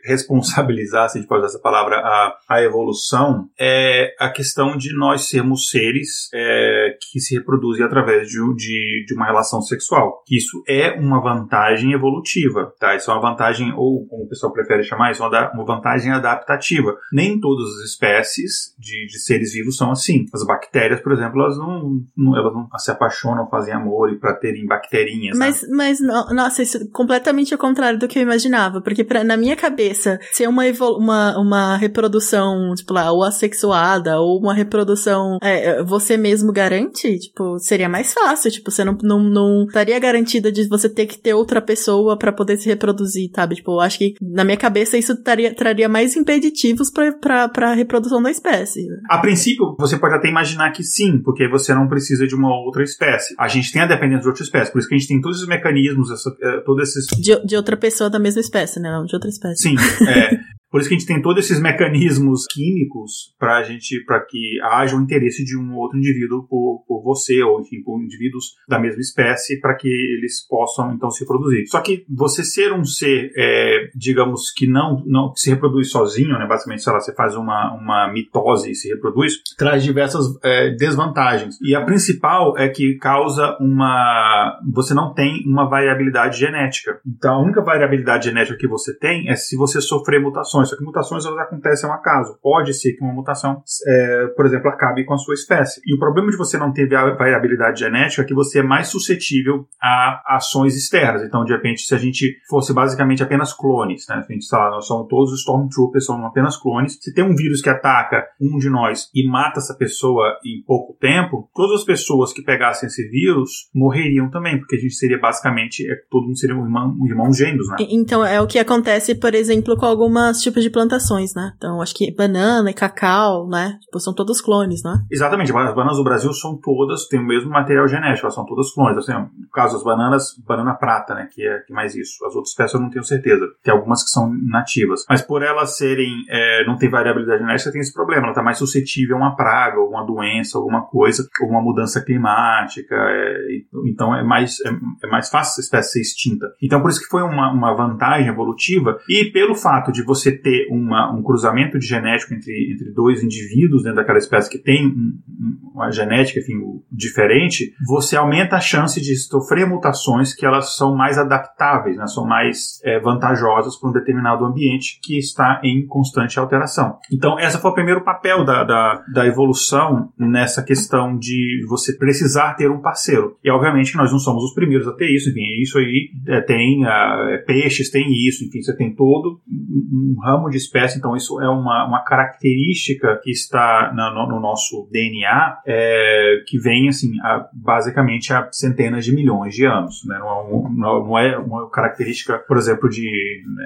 responsabilizar, se a gente pode usar essa palavra, a, a evolução, é a questão de nós sermos seres é, que se reproduzem através de, de, de uma relação sexual. Isso é uma vantagem evolutiva, tá? Isso é uma vantagem, ou como o pessoal prefere chamar, isso é uma uma vantagem adaptativa. Nem todas as espécies de, de seres vivos são assim. As bactérias, por exemplo, elas não, não- elas não se apaixonam, fazem amor e para terem bacterinhas. né? Mas, mas, no- nossa, isso é completamente ao contrário do que eu imaginava. Porque pra, na minha cabeça, ser uma, uma, uma reprodução, tipo lá, ou assexuada, ou uma reprodução é, você mesmo garante, tipo, seria mais fácil. Tipo, você não, não, não estaria garantida de você ter que ter outra pessoa pra poder se reproduzir, sabe? Tipo, eu acho que na minha cabeça isso taria, traria mais impeditivos pra, pra, pra reprodução da espécie. A princípio, você pode até imaginar que sim, porque você não precisa de uma outra espécie. A gente tem a dependência de outra espécie, por isso que a gente tem todos esses mecanismos, essa, eh, todos esses. De, de outra pessoa da mesma espécie, né? Não de outra espécie. Sim, é. Por isso que a gente tem todos esses mecanismos químicos para gente, para que haja o interesse de um outro indivíduo por, por você ou enfim por indivíduos da mesma espécie para que eles possam então se reproduzir. Só que você ser um ser, é, digamos que não não que se reproduz sozinho, né? Basicamente, sei lá, você faz uma uma mitose e se reproduz, traz diversas é, desvantagens. E a principal é que causa uma você não tem uma variabilidade genética. Então a única variabilidade genética que você tem é se você sofrer mutações. Só que mutações elas acontecem ao acaso. Pode ser que uma mutação, é, por exemplo, acabe com a sua espécie. E o problema de você não ter va- variabilidade genética é que você é mais suscetível a ações externas. Então, de repente, se a gente fosse basicamente apenas clones, né? A gente, lá, nós somos todos Stormtroopers, somos apenas clones. Se tem um vírus que ataca um de nós e mata essa pessoa em pouco tempo, todas as pessoas que pegassem esse vírus morreriam também, porque a gente seria basicamente, é, todo mundo seria um irmão, um irmão gêmeos, né? Então, é o que acontece, por exemplo, com algumas tipos de plantações, né? Então, acho que banana e cacau, né? Tipo, são todos clones, né? Exatamente, as bananas do Brasil são todas, têm o mesmo material genético, elas são todas clones. Assim, no caso, as bananas, banana prata, né, que é que mais isso. As outras espécies eu não tenho certeza. Tem algumas que são nativas. Mas por elas serem, é, não tem variabilidade genética, tem esse problema. Ela está mais suscetível a uma praga, alguma doença, alguma coisa, alguma mudança climática. é, então é mais, é, é mais fácil essa espécie ser extinta. Então por isso que foi uma, uma vantagem evolutiva. E pelo fato de você ter uma, um cruzamento de genético entre, entre dois indivíduos dentro daquela espécie que tem um- um- uma genética enfim, diferente, você aumenta a chance de sofrer mutações que elas são mais adaptáveis, né, são mais é, vantajosas para um determinado ambiente que está em constante alteração. Então, esse foi o primeiro papel da, da, da evolução nessa questão de você precisar ter um parceiro. E, obviamente, nós não somos os primeiros a ter isso, enfim, isso aí é, tem ah, é, peixes, tem isso, enfim, você tem todo um ramo de espécie, então isso é uma, uma característica que está na, no, no, nosso DNA, é, que vem, assim, a, basicamente há centenas de milhões de anos, né? Não, não, não é uma característica, por exemplo, de,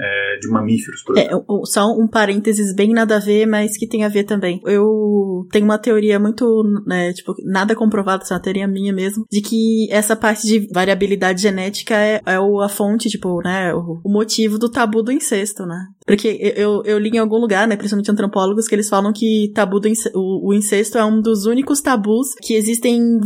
é, de mamíferos, por é, exemplo. É, só um parênteses bem nada a ver, mas que tem a ver também. Eu tenho uma teoria muito, né, tipo, nada comprovada, é uma teoria minha mesmo, de que essa parte de variabilidade genética é, é a fonte, tipo, né, o, o motivo do tabu do incesto, né? Porque eu, eu li em algum lugar, né, principalmente antropólogos, que eles falam que tabu do incesto, o, o, incesto é um dos únicos tabus que existem em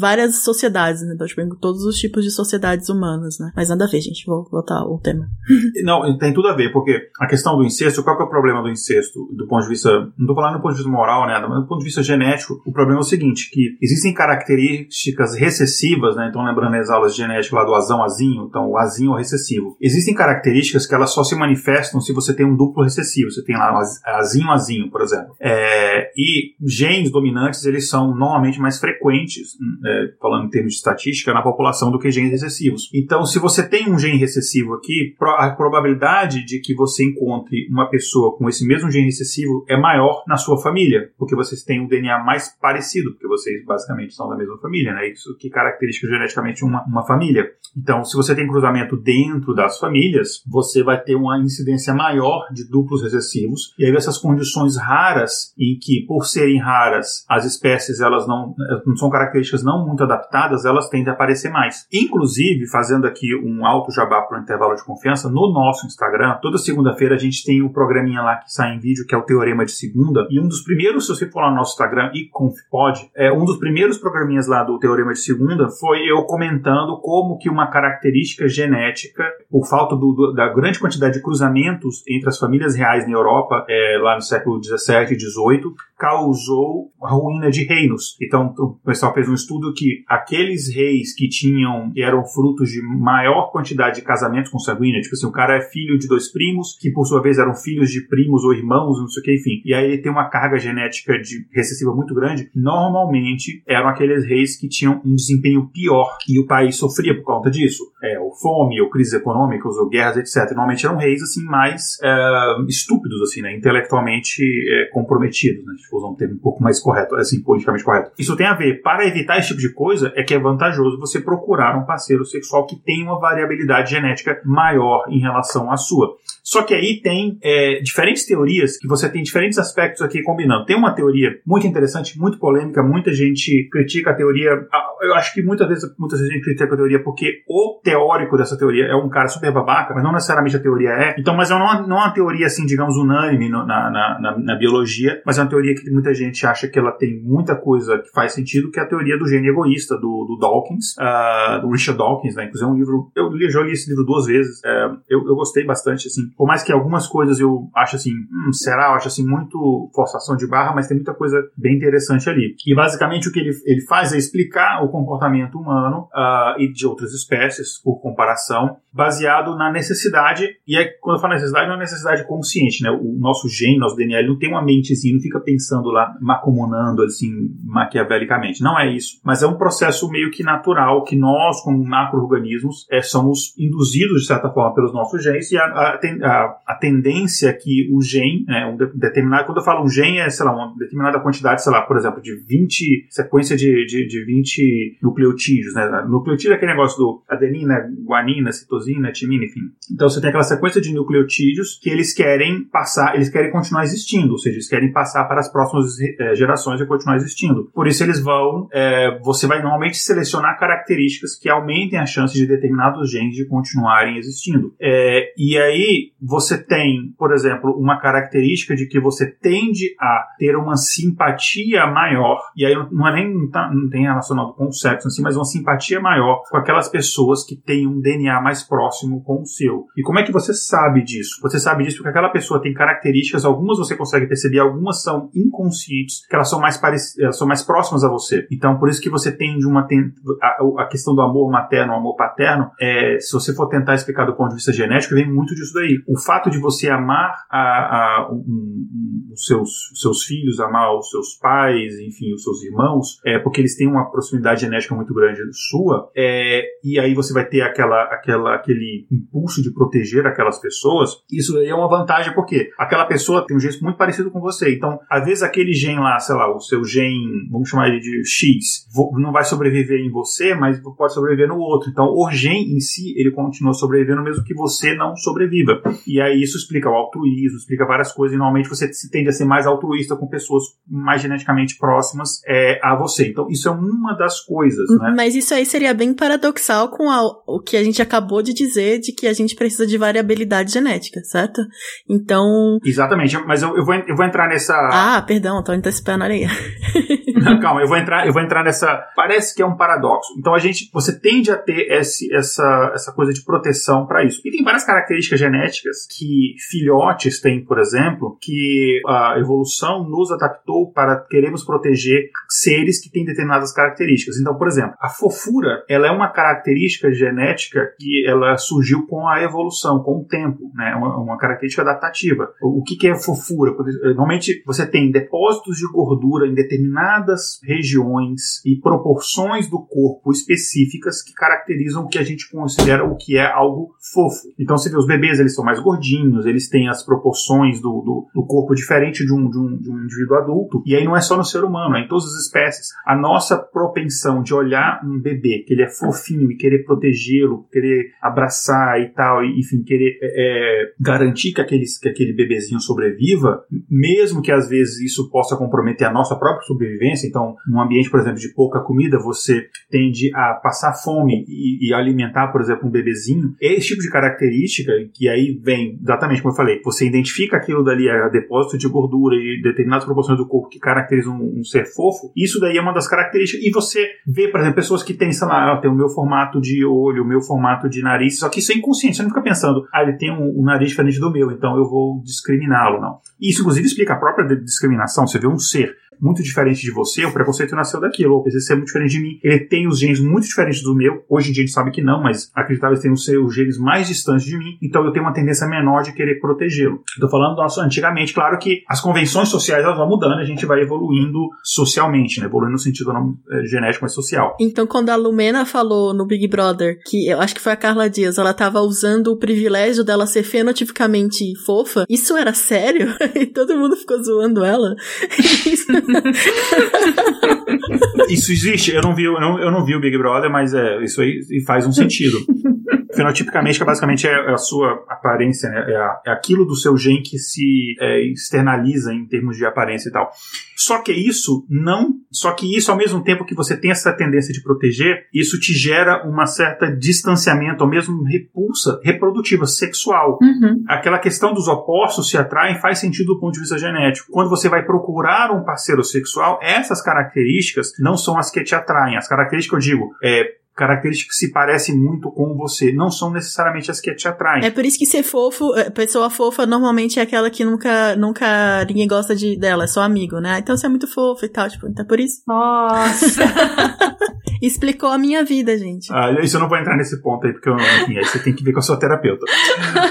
várias sociedades, né? Então, tipo, em todos os tipos de sociedades humanas, né? Mas nada a ver, gente. Vou voltar ao tema. Não, tem tudo a ver, porque a questão do incesto, qual que é o problema do incesto? Do ponto de vista, não tô falando do ponto de vista moral, né, mas do ponto de vista genético, o problema é o seguinte, que existem características recessivas, né? Então, lembrando as aulas de genética lá do azão azinho, então o azinho é recessivo. Existem características que elas só se manifestam se você tem um duplo recessivo. Você tem lá azinho azinho, por exemplo. É, e genes dominantes, eles são normalmente mais frequentes, é, falando em termos de estatística, na população do que genes recessivos. Então, se você tem um gene recessivo aqui, a probabilidade de que você encontre uma pessoa com esse mesmo gene recessivo é maior na sua família, porque vocês têm um DNA mais parecido, porque vocês basicamente são da mesma família, né? Isso que caracteriza geneticamente uma, uma família. Então, se você tem cruzamento dentro das famílias, você vai ter uma incidência maior maior de duplos recessivos. E aí essas condições raras, em que por serem raras as espécies elas não, não são características não muito adaptadas, elas tendem a aparecer mais. Inclusive, fazendo aqui um alto jabá para o intervalo de confiança, no nosso Instagram, toda segunda-feira a gente tem um programinha lá que sai em vídeo, que é o Teorema de Segunda, e um dos primeiros, se você for lá no nosso Instagram e confpod, é um dos primeiros programinhas lá do Teorema de Segunda foi eu comentando como que uma característica genética, por falta do, do, da grande quantidade de cruzamentos entre as famílias reais na Europa, é, lá no século 17 e 18, causou a ruína de reinos. Então, o pessoal fez um estudo que aqueles reis que tinham, que eram frutos de maior quantidade de casamentos consanguíneos, tipo assim, o cara é filho de dois primos, que por sua vez eram filhos de primos ou irmãos, não sei o que, enfim. E aí ele tem uma carga genética de recessiva muito grande. Normalmente eram aqueles reis que tinham um desempenho pior e o país sofria por conta disso. É, ou fome, ou crises econômicas, ou guerras, etc. Normalmente eram reis assim mais é, estúpidos, assim, né? Intelectualmente é, comprometidos, né? Tipo, usar um termo um pouco mais correto, assim, politicamente correto. Isso tem a ver, para evitar esse tipo de coisa, é que é vantajoso você procurar um parceiro sexual que tenha uma variabilidade genética maior em relação à sua. Só que aí tem é, diferentes teorias que você tem diferentes aspectos aqui combinando. Tem uma teoria muito interessante, muito polêmica, muita gente critica a teoria. Eu acho que muitas vezes, muitas vezes a gente critica a teoria porque o teórico dessa teoria é um cara super babaca, mas não necessariamente a teoria é. Então, mas é uma, não é uma teoria assim, digamos, unânime no, na, na, na, na, biologia, mas é uma teoria que muita gente acha que ela tem muita coisa que faz sentido, que é a teoria do gene egoísta do, do Dawkins, uh, do Richard Dawkins, né? Inclusive é um livro. Eu li, já li esse livro duas vezes. Uh, eu, eu gostei bastante, assim. Por mais que algumas coisas eu acho assim, hum, será? Eu acho assim, muito forçação de barra, mas tem muita coisa bem interessante ali. E basicamente o que ele, ele faz é explicar o comportamento humano uh, e de outras espécies, por comparação, baseado na necessidade. E é, quando eu falo necessidade, não é necessidade consciente, né? O nosso gene, nosso DNA, ele não tem uma mentezinha, não fica pensando lá, macumunando assim, maquiavelicamente. Não é isso. Mas é um processo meio que natural que nós, como macro-organismos, é, somos induzidos, de certa forma, pelos nossos genes e a, a, a, a tendência que o gene, né, um determinado, quando eu falo um gene, é, sei lá, uma determinada quantidade, sei lá, por exemplo, de 20, sequência de, de, de 20 nucleotídeos, né? Nucleotídeo é aquele negócio do adenina, guanina, citosina, timina, enfim. Então você tem aquela sequência de nucleotídeos que eles querem passar, eles querem continuar existindo, ou seja, eles querem passar para as próximas é, gerações e continuar existindo. Por isso eles vão, é, você vai normalmente selecionar características que aumentem a chance de determinados genes de continuarem existindo. É, e aí você tem, por exemplo, uma característica de que você tende a ter uma simpatia maior, e aí não é nem tá, não tem relacionado com o sexo assim, mas uma simpatia maior com aquelas pessoas que têm um DNA mais próximo com o seu. E como é que você sabe disso? Você sabe disso porque aquela pessoa tem características, algumas você consegue perceber, algumas são inconscientes, que elas são mais elas são mais próximas a você. Então, por isso que você tem de uma a, a questão do amor materno, amor paterno, é, se você for tentar explicar do ponto de vista genético, vem muito disso daí. O fato de você amar a, a, um, um, os seus, seus filhos, amar os seus pais, enfim, os seus irmãos, é porque eles têm uma proximidade genética muito grande sua, é, e aí você vai ter aquela, aquela, aquele impulso de proteger aquelas pessoas. Isso aí é uma vantagem porque aquela pessoa tem um gesto muito parecido com você. Então, às vezes aquele gene lá, sei lá, o seu gene, vamos chamar ele de X, não vai sobreviver em você, mas pode sobreviver no outro. Então, o gene em si, ele continua sobrevivendo mesmo que você não sobreviva. E aí isso explica o altruísmo, explica várias coisas, e normalmente você tende a ser mais altruísta com pessoas mais geneticamente próximas é, a você. Então, isso é uma das coisas, né? Mas isso aí seria bem paradoxal com a, o que a gente acabou de dizer de que a gente precisa de variabilidade genética, certo? Então. Exatamente, mas eu, eu, vou, eu vou entrar nessa. Ah, perdão, tô antecipando aí. Calma, eu vou entrar, eu vou entrar nessa. Parece que é um paradoxo. Então a gente, você tende a ter esse, essa, essa coisa de proteção para isso. E tem várias características genéticas que filhotes têm, por exemplo, que a evolução nos adaptou para queremos proteger seres que têm determinadas características. Então, por exemplo, a fofura, ela é uma característica genética que ela surgiu com a evolução, com o tempo, né? Uma, uma característica adaptativa. O, o que, que é fofura? Normalmente você tem depósitos de gordura em determinadas determinadas regiões e proporções do corpo específicas que caracterizam o que a gente considera o que é algo fofo. Então você vê os bebês, eles são mais gordinhos, eles têm as proporções do, do, do corpo diferente de um, de, um, de um indivíduo adulto. E aí não é só no ser humano, é em todas as espécies. A nossa propensão de olhar um bebê, que ele é fofinho e querer protegê-lo, querer abraçar e tal, e, enfim, querer é, é, garantir que, aqueles, que aquele bebezinho sobreviva, mesmo que às vezes isso possa comprometer a nossa própria sobrevivência, então, num ambiente, por exemplo, de pouca comida, você tende a passar fome e, e alimentar, por exemplo, um bebezinho. Esse tipo de característica, que aí vem exatamente como eu falei, você identifica aquilo dali, é depósito de gordura e determinadas proporções do corpo que caracterizam um, um, ser fofo, isso daí é uma das características. E você vê, por exemplo, pessoas que têm, sei lá, tem o meu formato de olho, o meu formato de nariz, só que isso é inconsciente, você não fica pensando, ah, ele tem um, um nariz diferente do meu, então eu vou discriminá-lo, não. Isso, inclusive, explica a própria discriminação. Você vê um ser muito diferente de você, o preconceito nasceu daquilo. Ou esse é muito diferente de mim. Ele tem os genes muito diferentes do meu. Hoje em dia a gente sabe que não, mas acreditava que tem os genes mais distantes de mim. Então eu tenho uma tendência menor de querer protegê-lo. Estou falando nosso, antigamente, claro que as convenções sociais elas vão mudando, a gente vai evoluindo socialmente, né? Evoluindo no sentido não é, genético, mas social. Então quando a Lumena falou no Big Brother, que eu acho que foi a Carla Dias, ela estava usando o privilégio dela ser fenotipicamente fofa, isso era sério? e todo mundo ficou zoando ela. isso existe? Eu não vi, eu não, eu não vi o Big Brother, mas é, isso aí faz um sentido. Fenotipicamente, que basicamente é a sua aparência, né? É, a, é aquilo do seu gene que se é, externaliza em termos de aparência e tal. Só que isso não. Só que isso, ao mesmo tempo que você tem essa tendência de proteger, isso te gera uma certa distanciamento, ou mesmo repulsa reprodutiva, sexual. Uhum. Aquela questão dos opostos se atraem faz sentido do ponto de vista genético. Quando você vai procurar um parceiro sexual, essas características não são as que te atraem. As características eu digo, é, características que se parecem muito com você, não são necessariamente as que te atraem. É por isso que ser fofo, é, pessoa fofa normalmente é aquela que nunca, nunca ninguém gosta de dela, é só amigo, né? Então você é muito fofo e tal, tipo, então é por isso. Nossa! Explicou a minha vida, gente. Ah, isso eu não vou entrar nesse ponto aí, porque eu, enfim, aí você tem que ver com a sua terapeuta.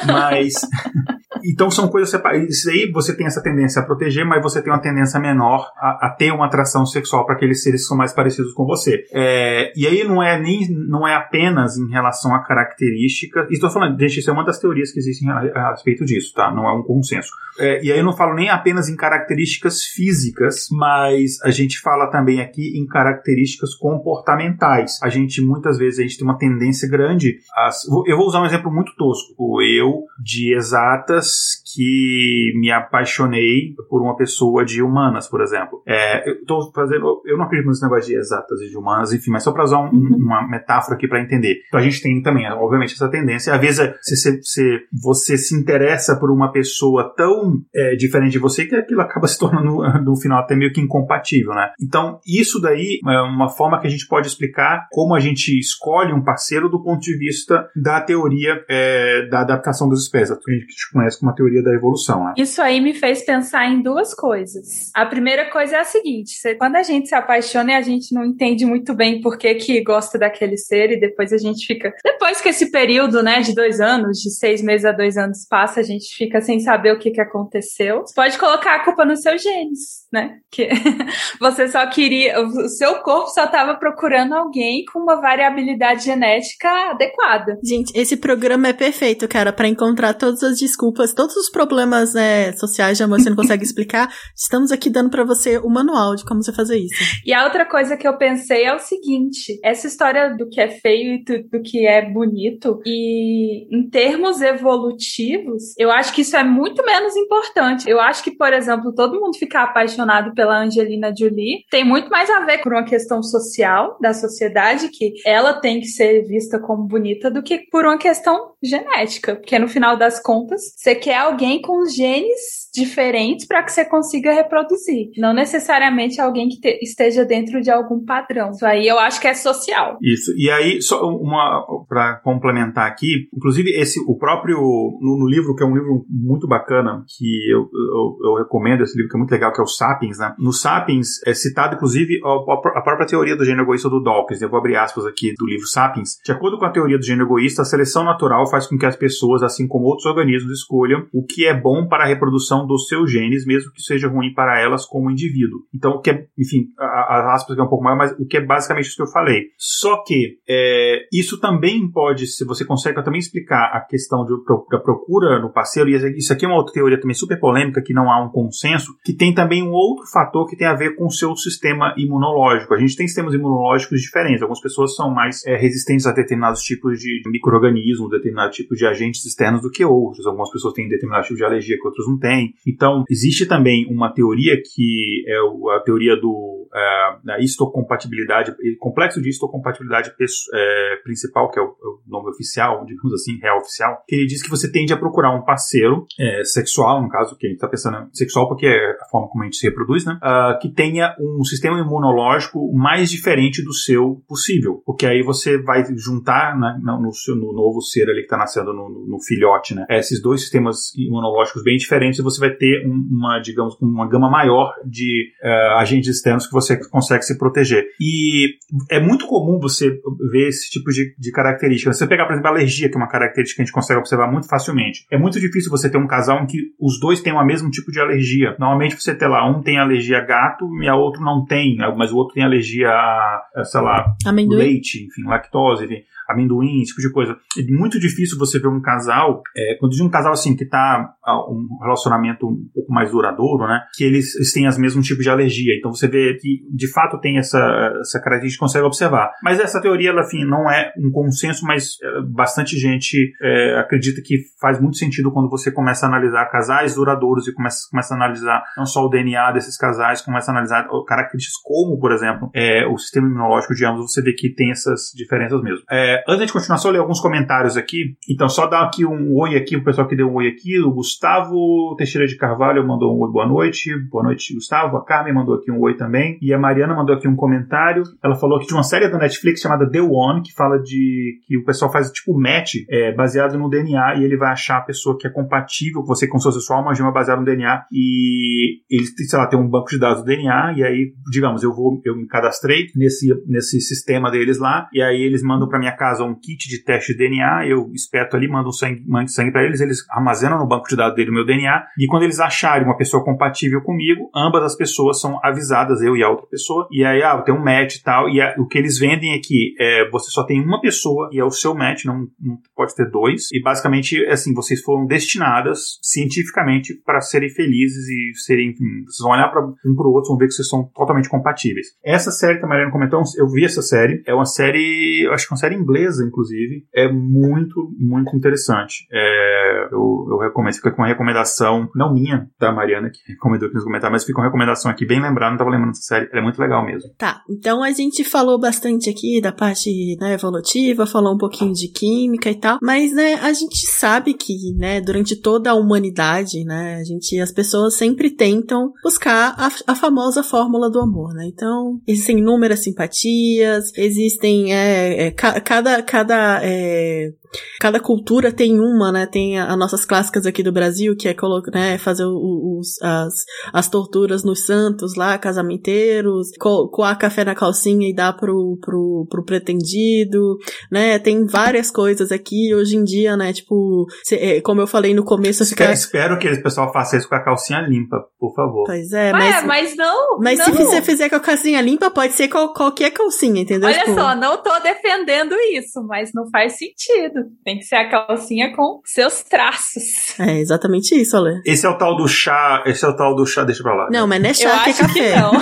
Mas então são coisas separadas. Isso aí você tem essa tendência a proteger, mas você tem uma tendência menor a, a ter uma atração sexual para aqueles seres que são mais parecidos com você. É, e aí não é nem não é apenas em relação a características. Estou falando, deixa isso é uma das teorias que existem a, respeito disso, tá? Não é um consenso. É, e aí eu não falo nem apenas em características físicas, mas a gente fala também aqui em características comportamentais. A gente muitas vezes a gente tem uma tendência grande. A, eu vou usar um exemplo muito tosco. O eu de exatas que me apaixonei por uma pessoa de humanas, por exemplo. É, eu tô fazendo, eu não acredito nesse negócio de exatas e de humanas, enfim, mas só para usar um, uhum. Metáfora aqui para entender. Então a gente tem também, obviamente, essa tendência. Às vezes se, se, você se interessa por uma pessoa tão é, diferente de você que aquilo acaba se tornando no final até meio que incompatível, né? Então isso daí é uma forma que a gente pode explicar como a gente escolhe um parceiro do ponto de vista da teoria é, da adaptação das espécies, a gente conhece com uma teoria da evolução. Né? Isso aí me fez pensar em duas coisas. A primeira coisa é a seguinte: quando a gente se apaixona e a gente não entende muito bem por que, que gosta daquele ser, e depois a gente fica. Depois que esse período, né, de dois anos, de seis meses a dois anos passa, a gente fica sem saber o que, que aconteceu. Você pode colocar a culpa nos seus genes, né? Que você só queria. O seu corpo só estava procurando alguém com uma variabilidade genética adequada. Gente, esse programa é perfeito, cara, para encontrar todas as desculpas, todos os problemas né, sociais de amor você não consegue explicar. Estamos aqui dando para você o manual de como você fazer isso. E a outra coisa que eu pensei é o seguinte: essa história do que é feio e do, que é bonito, e em termos evolutivos, eu acho que isso é muito menos importante. Eu acho que, por exemplo, todo mundo ficar apaixonado pela Angelina Jolie tem muito mais a ver com uma questão social da sociedade, que ela tem que ser vista como bonita, do que por uma questão genética. Porque no final das contas, você quer alguém com genes diferentes para que você consiga reproduzir. Não necessariamente alguém que te, esteja dentro de algum padrão. Isso aí eu acho que é social. Isso. E aí, só uma para complementar aqui, inclusive esse o próprio no, no, livro que é um livro muito bacana que eu, eu, eu, recomendo esse livro que é muito legal que é o Sapiens, né? No Sapiens é citado inclusive a, a própria teoria do gênero egoísta do Dawkins. Eu vou abrir aspas aqui do livro Sapiens. De acordo com a teoria do gênero egoísta, a seleção natural faz com que as pessoas, assim como outros organismos, escolham o que é bom para a reprodução dos seus genes, mesmo que seja ruim para elas como indivíduo. Então, o que é, enfim, as aspas é um pouco maior, mas o que é basicamente isso que eu falei. Só que é, isso também pode, se você consegue também explicar a questão de, da procura no parceiro, e isso aqui é uma outra teoria também super polêmica, que não há um consenso, que tem também um outro fator que tem a ver com o seu sistema imunológico. A gente tem sistemas imunológicos diferentes. Algumas pessoas são mais é, resistentes a determinados tipos de micro-organismos, determinados tipos de agentes externos do que outros. Algumas pessoas têm determinado tipo de alergia que outros não têm. Então, existe também uma teoria que é a teoria do, uh, da histocompatibilidade, complexo de histocompatibilidade é, principal, que é o, é o, nome oficial, digamos assim, real oficial, que ele diz que você tende a procurar um parceiro é, sexual, no caso, que a gente está pensando sexual porque é a forma como a gente se reproduz, né? Uh, que tenha um sistema imunológico mais diferente do seu possível, porque aí você vai juntar né, no, seu, no novo ser ali que está nascendo no, no, filhote, né? Esses dois sistemas imunológicos bem diferentes você vai ter uma, digamos, uma gama maior de uh, agentes externos que você consegue se proteger. E é muito comum você ver esse tipo de, de característica. Você pegar, por exemplo, a alergia, que é uma característica que a gente consegue observar muito facilmente. É muito difícil você ter um casal em que os dois têm o mesmo tipo de alergia. Normalmente você tem lá, um tem alergia a gato e a outro não tem, mas o outro tem alergia a, sei lá, Amendoim. leite, enfim, lactose, enfim amendoim, esse tipo de coisa. É muito difícil você ver um casal, é, quando diz um casal assim, que tá um relacionamento um pouco mais duradouro, né? Que eles, eles têm os mesmos tipos de alergia. Então você vê que de fato tem essa, essa característica, consegue observar. Mas essa teoria, ela, enfim, não é um consenso, mas é, bastante gente é, acredita que faz muito sentido quando você começa a analisar casais duradouros e começa, começa a analisar não só o DNA desses casais, começa a analisar características como, por exemplo, é, o sistema imunológico de ambos, você vê que tem essas diferenças mesmo. É, antes de continuar, só ler alguns comentários aqui. Então, só dar aqui um oi aqui, o pessoal que deu um oi aqui. O Gustavo Teixeira de Carvalho mandou um oi, boa noite. Boa noite, Gustavo. A Carmen mandou aqui um oi também. E a Mariana mandou aqui um comentário. Ela falou aqui de uma série da Netflix chamada The One, que fala de que o pessoal faz tipo match é, baseado no DNA e ele vai achar a pessoa que é compatível com você com seu sexual, uma gema baseada no DNA. E eles, sei lá, tem um banco de dados do DNA. E aí, digamos, eu vou, eu me cadastrei nesse, nesse sistema deles lá. E aí eles mandam para minha casa casa um kit de teste de DNA, eu espeto ali, mando um sangue, mando sangue para eles, eles armazenam no banco de dados dele o meu DNA, e quando eles acharem uma pessoa compatível comigo, ambas as pessoas são avisadas, eu e a outra pessoa, e aí, ah, tem um match e tal, e a, o que eles vendem aqui é, você só tem uma pessoa e é o seu match, não, não pode ter dois, e basicamente, assim, vocês foram destinadas cientificamente para serem felizes e serem, enfim, vocês vão olhar para um pro outro, vão ver que vocês são totalmente compatíveis. Essa série que a Mariana comentou, eu vi essa série, é uma série, acho que é uma série inglesa, inglesa, inclusive, é muito, muito interessante. É, eu, eu recomendo, fica com uma recomendação, não minha, da Mariana, que recomendou aqui nos comentários, mas fica uma recomendação aqui bem lembrada, não tava lembrando dessa série, ela é muito legal mesmo. Tá, então a gente falou bastante aqui da parte né, evolutiva, falou um pouquinho de química e tal, mas né, a gente sabe que, né, durante toda a humanidade, né, a gente, as pessoas sempre tentam buscar a, a famosa fórmula do amor, né? Então, existem inúmeras simpatias, existem é, é, ca, cada cada, cada é, cada cultura tem uma, né? Tem as nossas clássicas aqui do Brasil, que é né, fazer os, as, as torturas nos santos lá, casamenteiros, co coar café na calcinha e dar pro, pro, pro pretendido, né? Tem várias coisas aqui hoje em dia, né? Tipo, cê, é, como eu falei no começo, fica... Espero que o pessoal faça isso com a calcinha limpa, por favor. Pois é, mas... mas não... Mas não. se você fizer com a calcinha limpa, pode ser qual, qualquer calcinha, entendeu? Olha tipo... só, não tô defendendo isso, mas não faz sentido. Tem que ser a calcinha com seus traços. É exatamente isso, Olê. Esse é o tal do chá, esse é o tal do chá, deixa pra lá. Não, mas não é chá, que é café. Que não.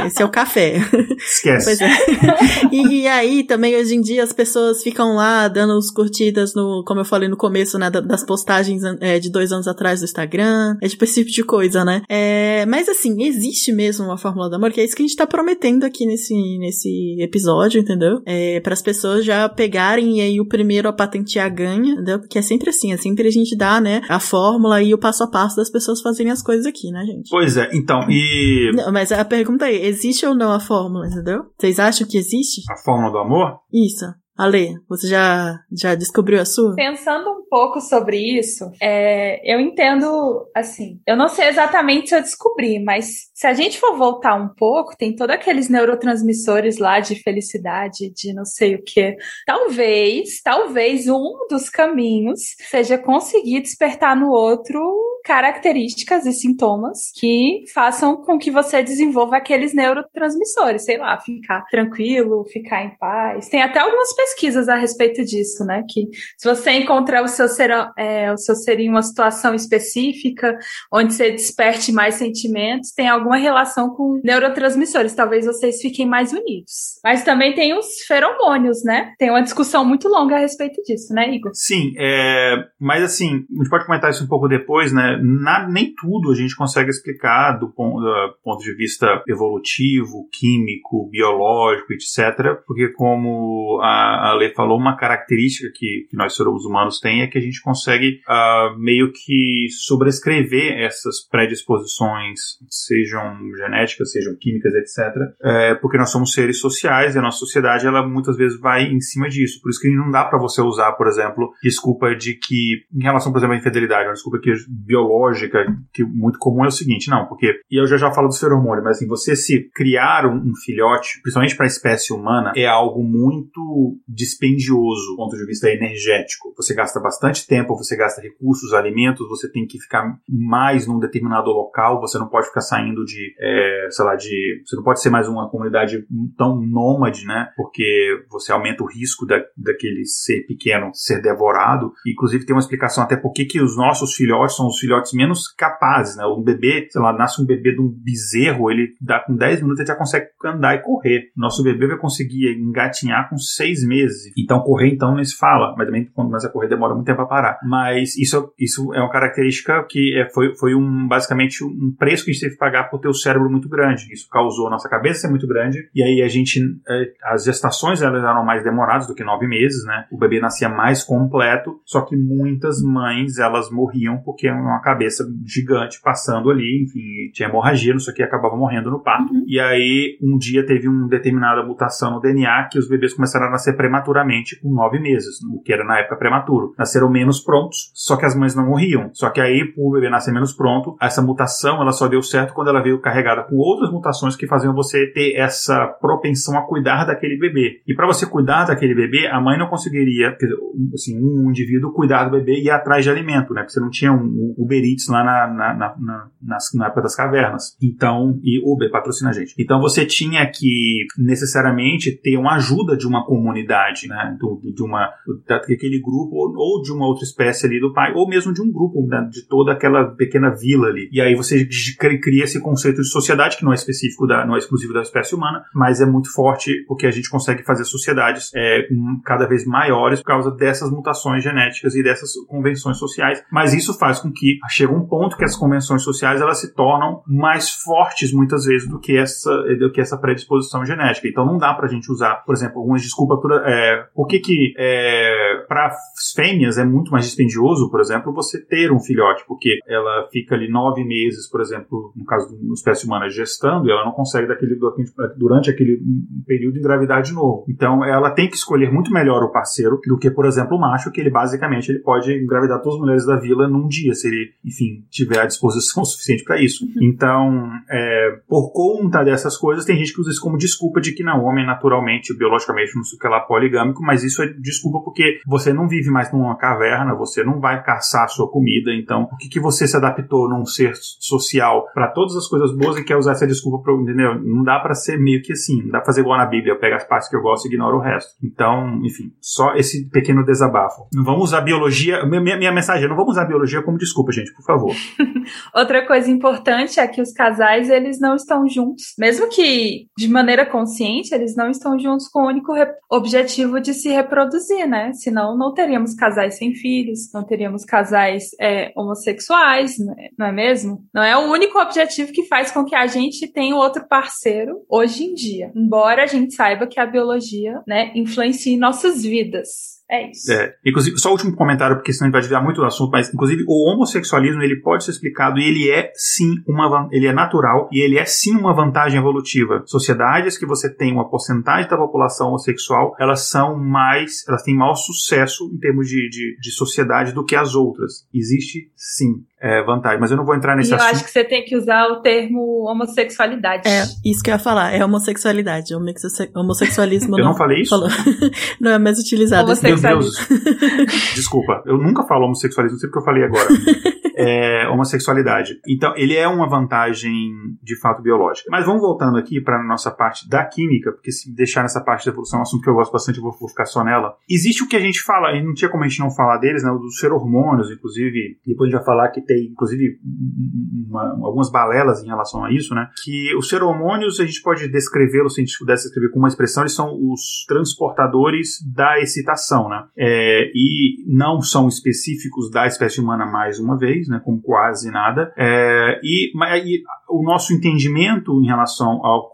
É, esse é o café. Esquece. Pois é. E, e, aí, também, hoje em dia, as pessoas ficam lá dando os curtidas no, como eu falei no começo, né, das postagens é, de dois anos atrás do Instagram. É tipo esse tipo de coisa, né? É, mas assim, existe mesmo uma fórmula do amor, que é isso que a gente tá prometendo aqui nesse, nesse episódio, entendeu? É, para as pessoas já pegarem e aí o primeiro a patentear ganha, entendeu? Porque é sempre assim, é sempre a gente dá, né, a fórmula e o passo a passo das pessoas fazerem as coisas aqui, né, gente? Pois é, então, e. Não, mas a pergunta é: existe ou não a fórmula, entendeu? Vocês acham que existe? A fórmula do amor? Isso. Ale, você já, já descobriu a sua? Pensando um pouco sobre isso, é, eu entendo, assim, eu não sei exatamente se eu descobri, mas se a gente for voltar um pouco, tem todos aqueles neurotransmissores lá de felicidade, de não sei o que. Talvez, talvez um dos caminhos seja conseguir despertar no outro características e sintomas que façam com que você desenvolva aqueles neurotransmissores, sei lá, ficar tranquilo, ficar em paz. Tem até algumas pesquisas a respeito disso, né? Que se você encontrar o seu ser, é, o seu ser em uma situação específica, onde você desperte mais sentimentos, tem alguma relação com neurotransmissores. Talvez vocês fiquem mais unidos. Mas também tem os feromônios, né? Tem uma discussão muito longa a respeito disso, né, Igor? Sim, é... mas assim, a gente pode comentar isso um pouco depois, né? Na, nem tudo a gente consegue explicar do ponto, do ponto de vista evolutivo, químico, biológico, etc. Porque, como a, a Lê falou, uma característica que, que nós seres humanos tem é que a gente consegue uh, meio que sobrescrever essas predisposições, sejam genéticas, sejam químicas, etc. É, porque nós somos seres sociais e a nossa sociedade ela muitas vezes vai em cima disso. Por isso que não dá para você usar, por exemplo, desculpa de que, em relação, por exemplo, à infidelidade, uma desculpa que biológica, que muito comum é o seguinte, não, porque, e eu já já falo dos feromônios, mas assim, você se criar um, um filhote, principalmente para a espécie humana, é algo muito dispendioso do ponto de vista energético. Você gasta bastante tempo, você gasta recursos, alimentos, você tem que ficar mais num determinado local, você não pode ficar saindo de, é, sei lá, de, você não pode ser mais uma comunidade tão nômade, né, porque você aumenta o risco da, daquele ser pequeno ser devorado. Inclusive tem uma explicação até por que os nossos filhotes são os filhotes menos capazes, né? Um bebê, sei lá, nasce um bebê de um bezerro, ele dá com 10 minutos, ele já consegue andar e correr. Nosso bebê vai conseguir engatinhar com 6 meses. Então, correr, então, nem se fala. Mas também, quando começa a correr, demora muito tempo para parar. Mas isso, isso é uma característica que é, foi, foi um, basicamente um preço que a gente teve que pagar por ter o cérebro muito grande. Isso causou a nossa cabeça ser muito grande. E aí a gente, é, as gestações elas eram mais demoradas do que 9 meses, né? O bebê nascia mais completo, só que muitas mães, elas morriam porque uma cabeça gigante passando ali, enfim, tinha hemorragia, não sei o que, acabava morrendo no parto. Uhum. E aí, um dia teve uma determinada mutação no DNA que os bebês começaram a nascer prematuramente com nove meses, o que era na época prematuro. Nasceram menos prontos, só que as mães não morriam. Só que aí, o bebê nascer menos pronto, essa mutação ela só deu certo quando ela veio carregada com outras mutações que faziam você ter essa propensão a cuidar daquele bebê. E para você cuidar daquele bebê, a mãe não conseguiria, assim, um indivíduo cuidar do bebê e ir atrás de alimento, né? Porque você não tinha um Uber Eats lá na, na, na, na, na época das cavernas. Então, e Uber patrocina a gente. Então você tinha que necessariamente ter uma ajuda de uma comunidade, né? Do, de uma daquele grupo ou, de uma outra espécie ali do pai, ou mesmo de um grupo né? de toda aquela pequena vila ali. E aí você cria esse conceito de sociedade que não é específico da, não é exclusivo da espécie humana, mas é muito forte porque a gente consegue fazer sociedades é, cada vez maiores por causa dessas mutações genéticas e dessas convenções sociais. Mas isso faz com que chega um ponto que as convenções sociais elas se tornam mais fortes muitas vezes do que essa do que essa predisposição genética. Então não dá pra gente usar, por exemplo, algumas desculpas é, por que que é, para fêmeas é muito mais dispendioso, por exemplo, você ter um filhote, porque ela fica ali nove meses, por exemplo, no caso da espécie humana, gestando, e ela não consegue daquele, durante aquele período engravidar de novo. Então, ela tem que escolher muito melhor o parceiro do que, por exemplo, o macho, que ele basicamente ele pode engravidar todas as mulheres da vila num dia, se ele, enfim, tiver a disposição suficiente para isso. Uhum. Então, é, por conta dessas coisas, tem gente que usa isso como desculpa de que não, homem naturalmente, biologicamente, não sei o que lá, poligâmico, mas isso é desculpa porque você não vive mais numa caverna, você não vai caçar a sua comida, então por que, que você se adaptou num ser social para todas as coisas boas e quer usar essa desculpa para entendeu? Não dá para ser meio que assim, não dá pra fazer igual na Bíblia, eu pego as partes que eu gosto e ignoro o resto. Então, enfim, só esse pequeno desabafo. Não vamos usar biologia, minha, minha mensagem é não vamos usar biologia como desculpa, gente, por favor. Outra coisa importante é que os casais, eles não estão juntos, mesmo que de maneira consciente, eles não estão juntos com o único objetivo de se reproduzir, né? Senão não teríamos casais sem filhos, não teríamos casais é, homossexuais, né? não é mesmo? Não é o único objetivo que faz com que a gente tenha outro parceiro hoje em dia. Embora a gente saiba que a biologia, né, influencie nossas vidas. É isso. É, inclusive, só o último comentário, porque senão a gente vai desviar muito do assunto, mas inclusive o homossexualismo ele pode ser explicado e ele é sim uma ele é natural e ele é sim uma vantagem evolutiva. Sociedades que você tem uma porcentagem da população homossexual, elas são mais, elas têm maior sucesso em termos de, de, de sociedade do que as outras. Existe sim é, vantagem, mas eu não vou entrar nesse e assunto. Eu acho que você tem que usar o termo homossexualidade. É, isso que eu ia falar, é homossexualidade. Homossexualismo eu não, não falei isso? não é mais utilizado. Meu Deus. Desculpa, eu nunca falo homossexualismo, não sei porque eu falei agora. é, homossexualidade. Então, ele é uma vantagem de fato biológica. Mas vamos voltando aqui para a nossa parte da química, porque se deixar nessa parte da evolução, é um assunto que eu gosto bastante, eu vou, vou ficar só nela. Existe o que a gente fala, e não tinha como a gente não falar deles, né, dos feromônios, inclusive, depois a gente vai falar que inclusive, uma, algumas balelas em relação a isso, né, que os feromônios, a gente pode descrevê-los, se a gente pudesse descrever com uma expressão, eles são os transportadores da excitação, né, é, e não são específicos da espécie humana mais uma vez, né, com quase nada. É, e, e, o nosso entendimento em relação ao,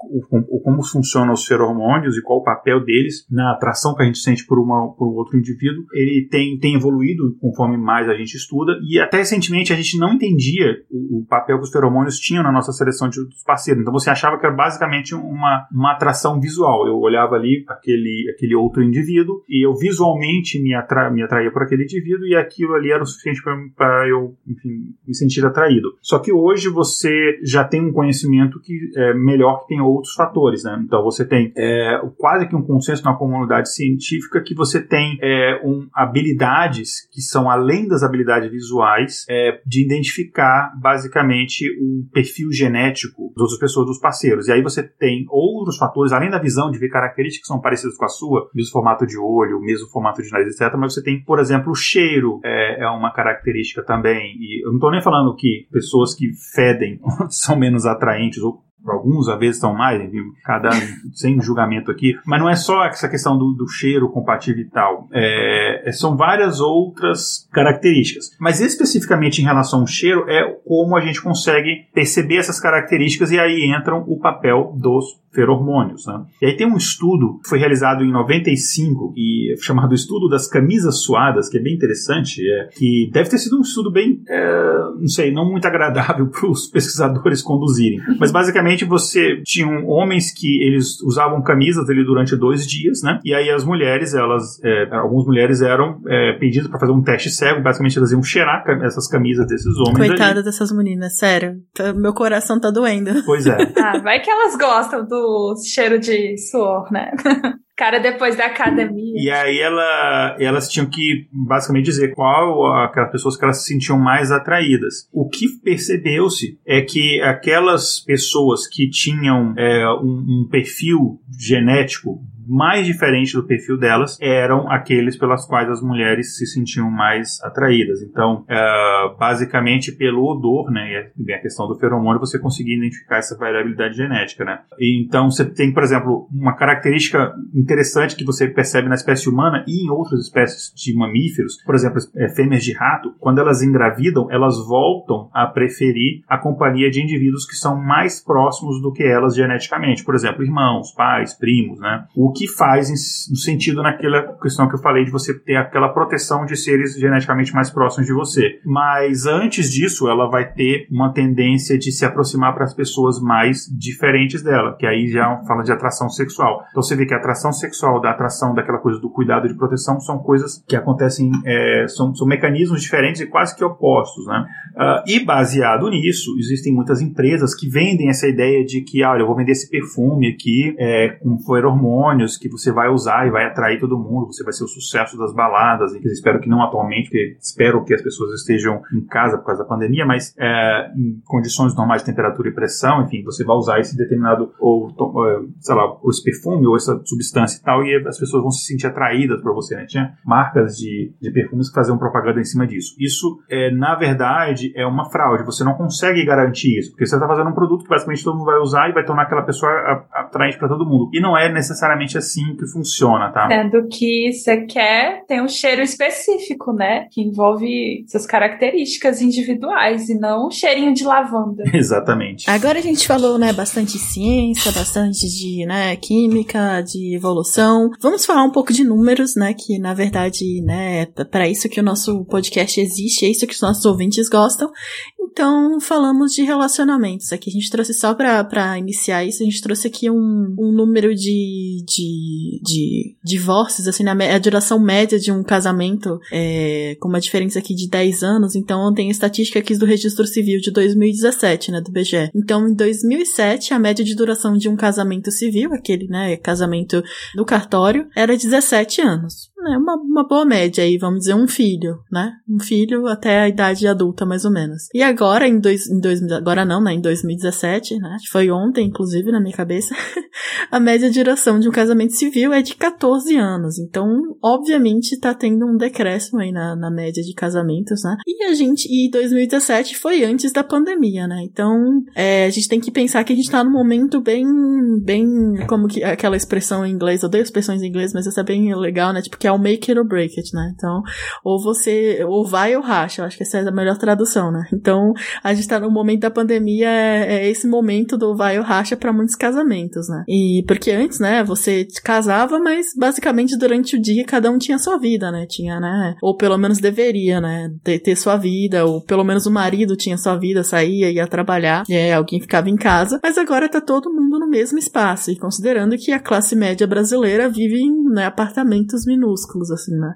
como funcionam os feromônios e qual o papel deles na atração que a gente sente por, uma, por outro indivíduo, ele tem, tem evoluído conforme mais a gente estuda. E até recentemente a gente não entendia o, o papel que os feromônios tinham na nossa seleção de parceiros. Então você achava que era basicamente uma, uma atração visual. Eu olhava ali aquele, aquele outro indivíduo e eu visualmente me, atra, me atraía por aquele indivíduo e aquilo ali era o suficiente para eu, enfim, me sentir atraído. Só que hoje você já tem um conhecimento que é melhor que tem outros fatores, né? Então você tem é, quase que um consenso na comunidade científica que você tem é, um, habilidades que são além das habilidades visuais é, de identificar basicamente um perfil genético das outras pessoas, dos parceiros. E aí você tem outros fatores, além da visão de ver características que são parecidas com a sua, mesmo formato de olho, mesmo formato de nariz, etc. Mas você tem, por exemplo, o cheiro é, é uma característica também. E eu não estou nem falando que pessoas que fedem são menos atraentes ou alguns às vezes são mais, cada sem julgamento aqui, mas não é só essa questão do, do cheiro compatível e tal, é, é, são várias outras características. Mas especificamente em relação ao cheiro é como a gente consegue perceber essas características e aí entram o papel dos feromônios. Né? E aí tem um estudo que foi realizado em 95 e chamado Estudo das Camisas Suadas, que é bem interessante, é, que deve ter sido um estudo bem, é, não sei, não muito agradável para os pesquisadores conduzirem. Mas basicamente você tinha homens que eles usavam camisas ali durante dois dias, né? E aí as mulheres, elas, é, algumas mulheres eram é, pedidas para fazer um teste cego, basicamente elas iam cheirar essas camisas desses homens. Coitada dessas meninas, sério. Tá, meu coração tá doendo. Pois é. ah, vai que elas gostam do cheiro de suor, né? Cara, depois da academia. E aí ela, elas tinham que basicamente dizer qual aquelas pessoas que elas se sentiam mais atraídas. O que percebeu-se é que aquelas pessoas que tinham é, um, um perfil genético mais diferente do perfil delas eram aqueles pelas quais as mulheres se sentiam mais atraídas. Então, uh, basicamente pelo odor, né, e a questão do feromônio, você conseguia identificar essa variabilidade genética, né. Então, você tem, por exemplo, uma característica interessante que você percebe na espécie humana e em outras espécies de mamíferos, por exemplo, é, fêmeas de rato, quando elas engravidam, elas voltam a preferir a companhia de indivíduos que são mais próximos do que elas geneticamente, por exemplo, irmãos, pais, primos, né. O que faz no sentido naquela questão que eu falei de você ter aquela proteção de seres geneticamente mais próximos de você. Mas antes disso, ela vai ter uma tendência de se aproximar para as pessoas mais diferentes dela, que aí já fala de atração sexual. Então você vê que a atração sexual da atração daquela coisa do cuidado de proteção são coisas que acontecem, é, são, são mecanismos diferentes e quase que opostos, né? Uh, e baseado nisso, existem muitas empresas que vendem essa ideia de que, ah, olha, eu vou vender esse perfume aqui é, com que você vai usar e vai atrair todo mundo, você vai ser o sucesso das baladas, e espero que não atualmente, porque espero que as pessoas estejam em casa por causa da pandemia, mas é, em condições normais de temperatura e pressão, enfim, você vai usar esse determinado, ou, é, sei lá, esse perfume ou essa substância e tal, e as pessoas vão se sentir atraídas para você, né? Tinha marcas de, de perfumes que faziam propaganda em cima disso. Isso, é, na verdade, é uma fraude, você não consegue garantir isso, porque você está fazendo um produto que basicamente todo mundo vai usar e vai tornar aquela pessoa atraente para todo mundo. E não é necessariamente assim que funciona, tá? Sendo que você quer ter um cheiro específico, né? Que envolve suas características individuais e não um cheirinho de lavanda. Exatamente. Agora a gente falou, né, bastante de ciência, bastante de, né, química, de evolução. Vamos falar um pouco de números, né, que na verdade, né, é para isso que o nosso podcast existe, é isso que os nossos ouvintes gostam. Então, falamos de relacionamentos. Aqui a gente trouxe só para iniciar isso, a gente trouxe aqui um, um número de, de, de divórcios, assim, na, a duração média de um casamento, é, com uma diferença aqui de 10 anos. Então, tem estatística aqui do Registro Civil de 2017, né, do BGE. Então, em 2007, a média de duração de um casamento civil, aquele, né, casamento do cartório, era 17 anos né, uma, uma boa média aí, vamos dizer, um filho, né? Um filho até a idade adulta, mais ou menos. E agora, em dois, em dois agora não, né? Em 2017, né? Foi ontem, inclusive, na minha cabeça, a média de duração de um casamento civil é de 14 anos. Então, obviamente, tá tendo um decréscimo aí na, na média de casamentos, né? E a gente, e 2017 foi antes da pandemia, né? Então, é, a gente tem que pensar que a gente tá num momento bem, bem, como que, aquela expressão em inglês, eu odeio expressões em inglês, mas essa é bem legal, né? Tipo, que é o make it or break it, né? Então, ou você, ou vai ou racha, eu acho que essa é a melhor tradução, né? Então, a gente tá no momento da pandemia, é, é esse momento do vai ou racha para muitos casamentos, né? E porque antes, né, você casava, mas basicamente durante o dia cada um tinha sua vida, né? Tinha, né? Ou pelo menos deveria, né? Ter, ter sua vida, ou pelo menos o marido tinha sua vida, saía, ia trabalhar, e alguém ficava em casa. Mas agora tá todo mundo no mesmo espaço, e considerando que a classe média brasileira vive em né, apartamentos minúsculos minúsculos, assim, né?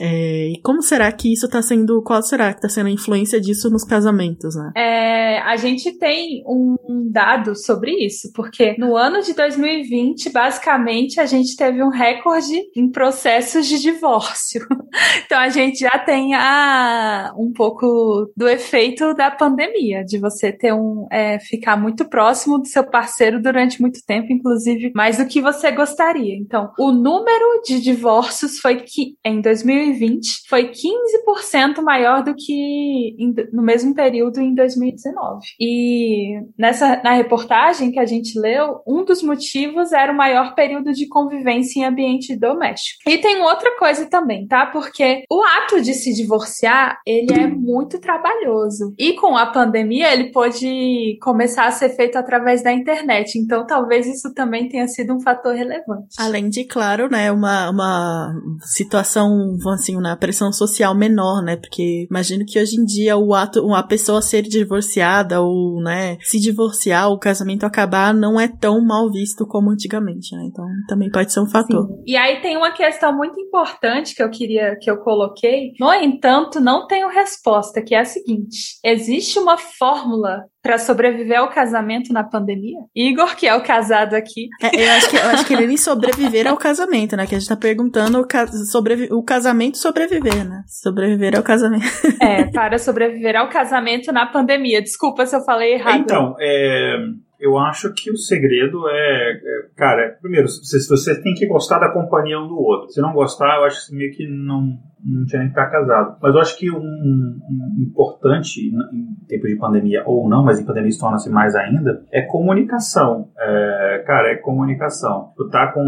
É, e como será que isso tá sendo, qual será que tá sendo a influência disso nos casamentos, né? É, a gente tem um dado sobre isso, porque no ano de 2020, basicamente, a gente teve um recorde em processos de divórcio. então a gente já tem a, um pouco do efeito da pandemia, de você ter um, é, ficar muito próximo do seu parceiro durante muito tempo, inclusive mais do que você gostaria. Então, o número de divórcios foi que em 2020 foi 15% maior do que em, no mesmo período em 2019. E nessa na reportagem que a gente leu, um dos motivos era o maior período de convivência em ambiente doméstico. E tem outra coisa também, tá? Porque o ato de se divorciar, ele é muito trabalhoso. E com a pandemia, ele pode começar a ser feito através da internet. Então, talvez isso também tenha sido um fator relevante. Além de, claro, né, uma, uma situação, assim, na pressão social menor, né? Porque imagino que hoje em dia o ato, uma pessoa ser divorciada ou, né, se divorciar, o casamento acabar, não é tão mal visto como antigamente, né? Então também pode ser um fator. Sim. E aí tem uma questão muito importante que eu queria que eu coloquei. No entanto, não tenho resposta, que é a seguinte: existe uma fórmula para sobreviver ao casamento na pandemia? Igor, que é o casado aqui. É, eu, acho que, eu acho que ele nem sobreviver ao casamento, né? Que a gente tá perguntando o, ca sobre, o casamento sobreviver, né? Sobreviver ao casamento. É, para sobreviver ao casamento na pandemia. Desculpa se eu falei errado. Então, é, eu acho que o segredo é, é cara, primeiro, você, você tem que gostar da companhia um do outro. Se não gostar, eu acho que meio que não não tinha nem que estar casado. Mas eu acho que um, um importante, em tempo de pandemia ou não, mas em pandemia isso torna-se mais ainda, é comunicação. É, cara, é comunicação. Tu tá com,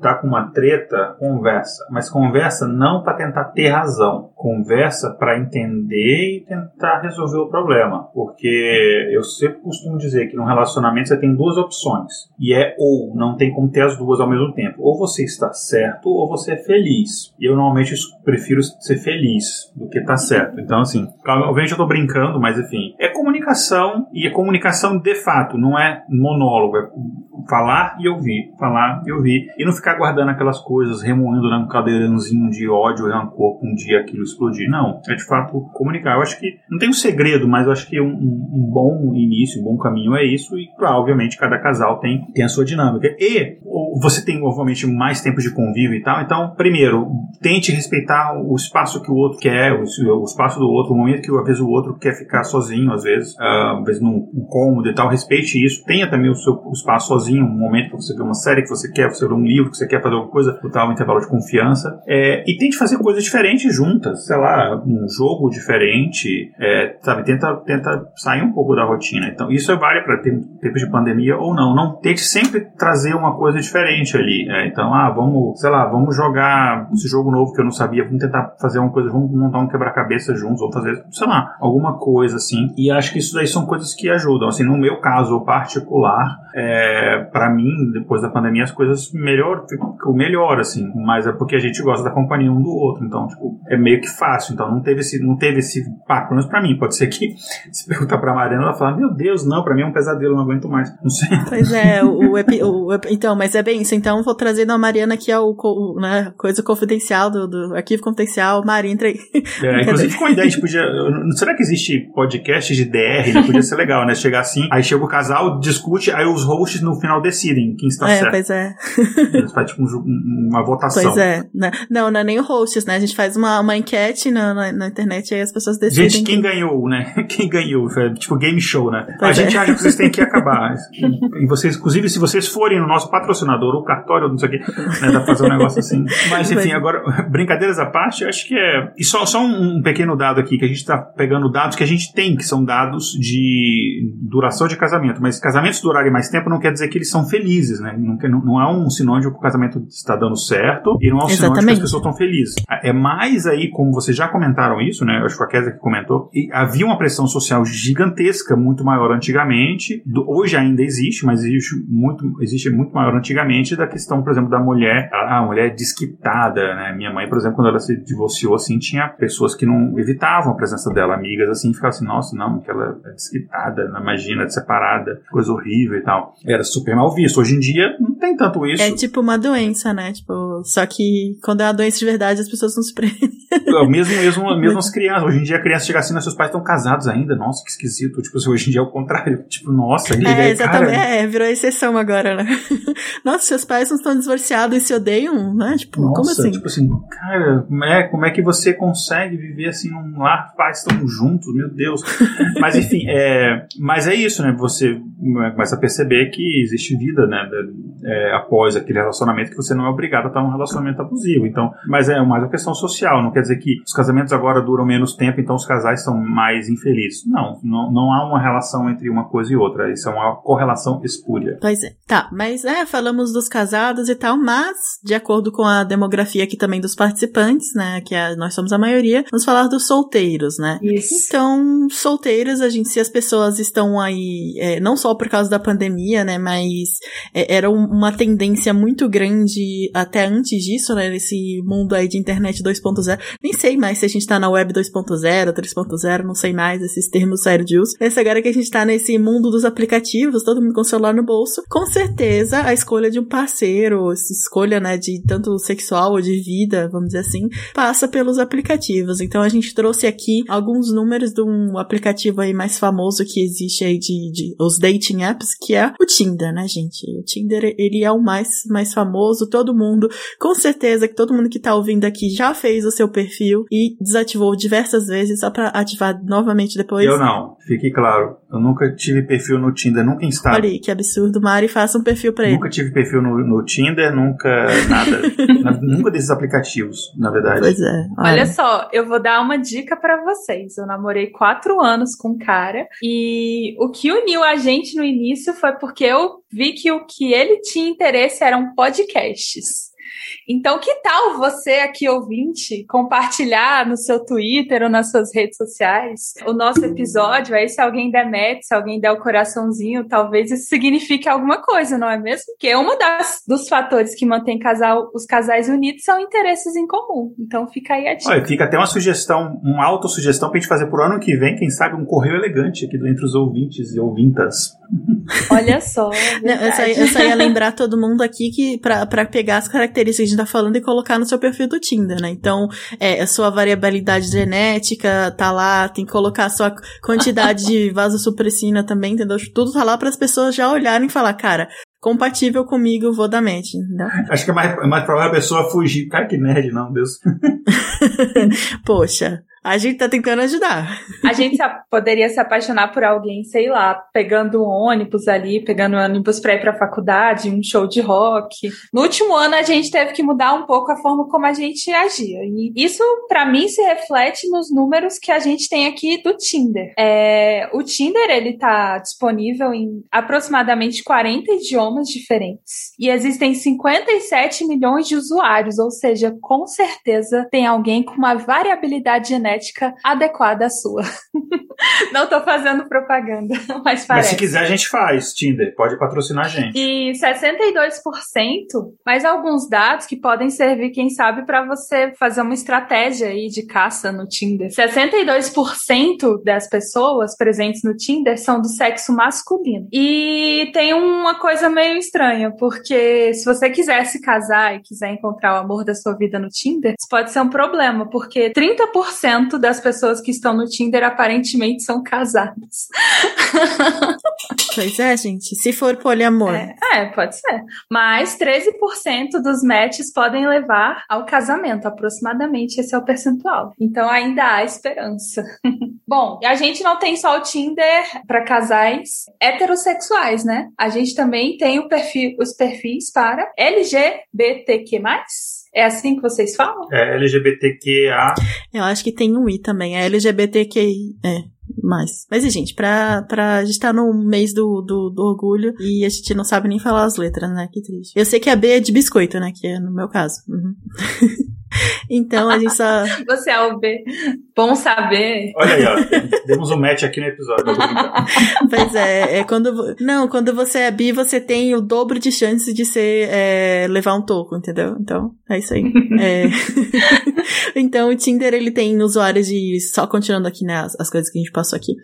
tá com uma treta, conversa. Mas conversa não para tentar ter razão. Conversa para entender e tentar resolver o problema. Porque eu sempre costumo dizer que num relacionamento você tem duas opções. E é ou, não tem como ter as duas ao mesmo tempo. Ou você está certo ou você é feliz. E eu normalmente prefiro ser feliz do que estar tá certo. Então, assim, obviamente eu tô brincando, mas enfim. É comunicação e é comunicação de fato, não é monólogo. É falar e ouvir, falar e ouvir. E não ficar guardando aquelas coisas, remoendo num cadeirãozinho de ódio rancor um dia aquilo explodir. Não. É de fato comunicar. Eu acho que não tem um segredo, mas eu acho que um, um bom início, um bom caminho é isso. E, obviamente, cada casal tem, tem a sua dinâmica. E você tem, obviamente, mais tempo de convívio e tal. Então, primeiro, tente respeitar o espaço que o outro quer, o, o espaço do outro, o momento que às vezes o outro quer ficar sozinho, às vezes, às vezes num um cômodo e tal. Respeite isso. Tenha também o seu espaço sozinho, um momento que você vê uma série que você quer, você lê um livro que você quer fazer alguma coisa, botar um intervalo de confiança. É, e tente fazer coisas diferentes juntas. Sei lá, um jogo diferente, é, sabe? Tenta, tenta sair um pouco da rotina. Então, isso vale para tempos de pandemia ou não. Não tente sempre trazer uma coisa diferente ali. É, então, ah, vamos, sei lá, vamos jogar esse jogo novo que eu não sabia, vamos tentar fazer uma coisa, vamos montar um quebra-cabeça juntos, vamos fazer, sei lá, alguma coisa assim. E acho que isso daí são coisas que ajudam. Assim, no meu caso particular, é, para mim, depois da pandemia, as coisas melhor, ficou melhor, assim. Mas é porque a gente gosta da companhia um do outro. Então, tipo, é meio que fácil. Então, não teve esse, não teve esse impacto, pelo menos pra mim. Pode ser que, se perguntar pra Mariana, ela fala, meu Deus, não, pra mim é um pesadelo, não aguento mais. Não sei. Pois é, o, o, o então, mas é bem isso. Então, vou trazendo a Mariana que é o, o né, coisa confidencial do, do arquivo confidencial. Mari, entra aí. É, inclusive, com a ideia, gente podia. Será que existe podcast de DR? Não podia ser legal, né? Chegar assim, aí chega o casal, discute, aí os hosts no final decidem quem está é, certo. Pois é. Eles fazem tipo um, uma votação. Pois é. Né? Não, não é nem o hosts, né? A gente faz uma, uma enquete na, na, na internet e aí as pessoas decidem. Gente, quem, quem... ganhou, né? Quem ganhou? Tipo game show, né? Pois a é. gente acha que vocês têm que acabar. e vocês, inclusive, se vocês forem no nosso patrocinador, o cartório, não sei o que, né? Dá pra fazer um negócio assim. Mas enfim, agora, brincadeiras à parte, acho que é. E só, só um, um pequeno dado aqui, que a gente tá pegando dados que a gente tem, que são dados de duração de casamento. Mas casamentos durarem mais tempo não quer dizer que eles são felizes, né? Não, não, não é um sinônimo que o casamento está dando certo e não é um sinônimo que as pessoas estão felizes. É mais aí, como vocês já comentaram isso, né? Acho que a Kézia que comentou, e havia uma pressão social gigantesca, muito maior antigamente. Do, hoje ainda existe, mas existe muito, existe muito maior antigamente da questão, por exemplo, da mulher, a, a mulher desquitada, né? Minha mãe, por exemplo, quando ela se divorciou, assim, tinha pessoas que não evitavam a presença dela, amigas, assim, ficavam assim, nossa, não, que ela é desquitada, imagina, separada, coisa horrível e tal. Era super mal visto. Hoje em dia não tem tanto isso. É tipo uma doença, né? Tipo, só que quando é uma doença de verdade, as pessoas não se prendem. É, mesmo, mesmo, mesmo as crianças. Hoje em dia a criança chega assim, seus pais estão casados ainda. Nossa, que esquisito. Tipo, hoje em dia é o contrário. Tipo, nossa, ele é, exatamente. Cara... É, virou exceção agora, né? Nossa, seus pais não estão divorciados e se odeiam, né? Tipo, nossa, como assim? Tipo assim, cara, como é, como é que você consegue viver assim num lar, pais tão juntos, meu Deus. mas enfim, é, mas é isso, né? Você começa a perceber que existe vida, né? É, após aquele relacionamento que você não é obrigado a estar num relacionamento abusivo. Então, mas é mais uma questão social. Não quer dizer que os casamentos agora duram menos tempo, então os casais são mais infelizes. Não, não, não há uma relação entre uma coisa e outra. Isso é uma correlação espúria. Pois é. Tá, mas é, falamos dos casados e tal, mas de acordo com a demografia aqui também dos participantes, né? Que é, nós somos a maioria, vamos falar dos solteiros, né? Isso. Então, solteiros, a gente, se as pessoas estão aí, é, não só por causa da pandemia, né? Mas é, era uma tendência muito grande até antes disso, né? Nesse mundo aí de internet 2.0. Nem sei mais se a gente tá na web 2.0, 3.0, não sei mais esses termos sérios de uso. Essa agora que a gente tá nesse mundo dos aplicativos, todo mundo com o celular no bolso, com certeza a escolha de um parceiro, escolha, né, de tanto sexual ou de vida, vamos dizer assim, passa pelos aplicativos. Então a gente trouxe aqui alguns números de um aplicativo aí mais famoso que existe aí de, de os dating apps, que é o Tinder, né, gente? O Tinder, ele é o mais, mais famoso, todo mundo, com certeza que todo mundo que tá ouvindo aqui já fez o seu perfil e desativou diversas vezes só pra ativar novamente depois. Eu não, fique claro. Eu nunca tive perfil no Tinder, nunca instalei. Olha aí, que absurdo. Mari, faça um perfil pra ele. Nunca tive perfil no, no Tinder, nunca nada. nunca desses aplicativos, na verdade. Pois é. Olha só, eu vou dar uma dica para vocês. Eu namorei quatro anos com um cara e o que uniu a gente no início foi porque eu vi que o que ele tinha interesse eram podcasts. Então, que tal você aqui, ouvinte, compartilhar no seu Twitter ou nas suas redes sociais o nosso episódio? Aí, se alguém der match, se alguém der o coraçãozinho, talvez isso signifique alguma coisa, não é mesmo? Porque um dos fatores que mantém casal, os casais unidos são interesses em comum. Então, fica aí a dica. Olha, fica até uma sugestão, uma autossugestão pra gente fazer por ano que vem, quem sabe um correio elegante aqui entre os ouvintes e ouvintas. Olha só. Não, eu, só, eu, só, ia lembrar todo mundo aqui que pra, pra pegar as características a tá falando e colocar no seu perfil do Tinder, né? Então, é, a sua variabilidade genética tá lá, tem que colocar a sua quantidade de vasosupressina também, entendeu? Tudo tá lá para as pessoas já olharem e falar, cara, compatível comigo, vou dar match. Entendeu? Acho que é mais, é mais provável a pessoa fugir. Cara, que nerd, não, Deus. Poxa, a gente tá tentando ajudar. A gente poderia se apaixonar por alguém, sei lá, pegando um ônibus ali, pegando um ônibus pra ir pra faculdade, um show de rock. No último ano, a gente teve que mudar um pouco a forma como a gente agia. E isso, para mim, se reflete nos números que a gente tem aqui do Tinder. É, o Tinder, ele tá disponível em aproximadamente 40 idiomas diferentes. E existem 57 milhões de usuários, ou seja, com certeza tem alguém com uma variabilidade genética genética adequada à sua. Não tô fazendo propaganda, mas parece. Mas se quiser a gente faz, Tinder, pode patrocinar a gente. E 62%, mais alguns dados que podem servir, quem sabe, para você fazer uma estratégia aí de caça no Tinder. 62% das pessoas presentes no Tinder são do sexo masculino. E tem uma coisa meio estranha, porque se você quiser se casar e quiser encontrar o amor da sua vida no Tinder, isso pode ser um problema, porque 30% das pessoas que estão no Tinder aparentemente são casadas. Pois é, gente. Se for poliamor. É, é, pode ser. Mas 13% dos matches podem levar ao casamento, aproximadamente. Esse é o percentual. Então ainda há esperança. Bom, a gente não tem só o Tinder para casais heterossexuais, né? A gente também tem perfil, os perfis para LGBTQ+. É assim que vocês falam? É LGBTQA. Eu acho que tem um I também. É LGBTQI. É. Mais. Mas, gente, pra, pra a gente tá no mês do, do, do, orgulho e a gente não sabe nem falar as letras, né? Que triste. Eu sei que a B é de biscoito, né? Que é no meu caso. Uhum. Então a gente só. Você é o B. Bom saber. Olha aí, ó. Demos um match aqui no episódio. pois é, é quando. Não, quando você é bi, você tem o dobro de chance de ser. É, levar um toco, entendeu? Então, é isso aí. é... então, o Tinder, ele tem usuários de. Só continuando aqui, né, as, as coisas que a gente passou aqui.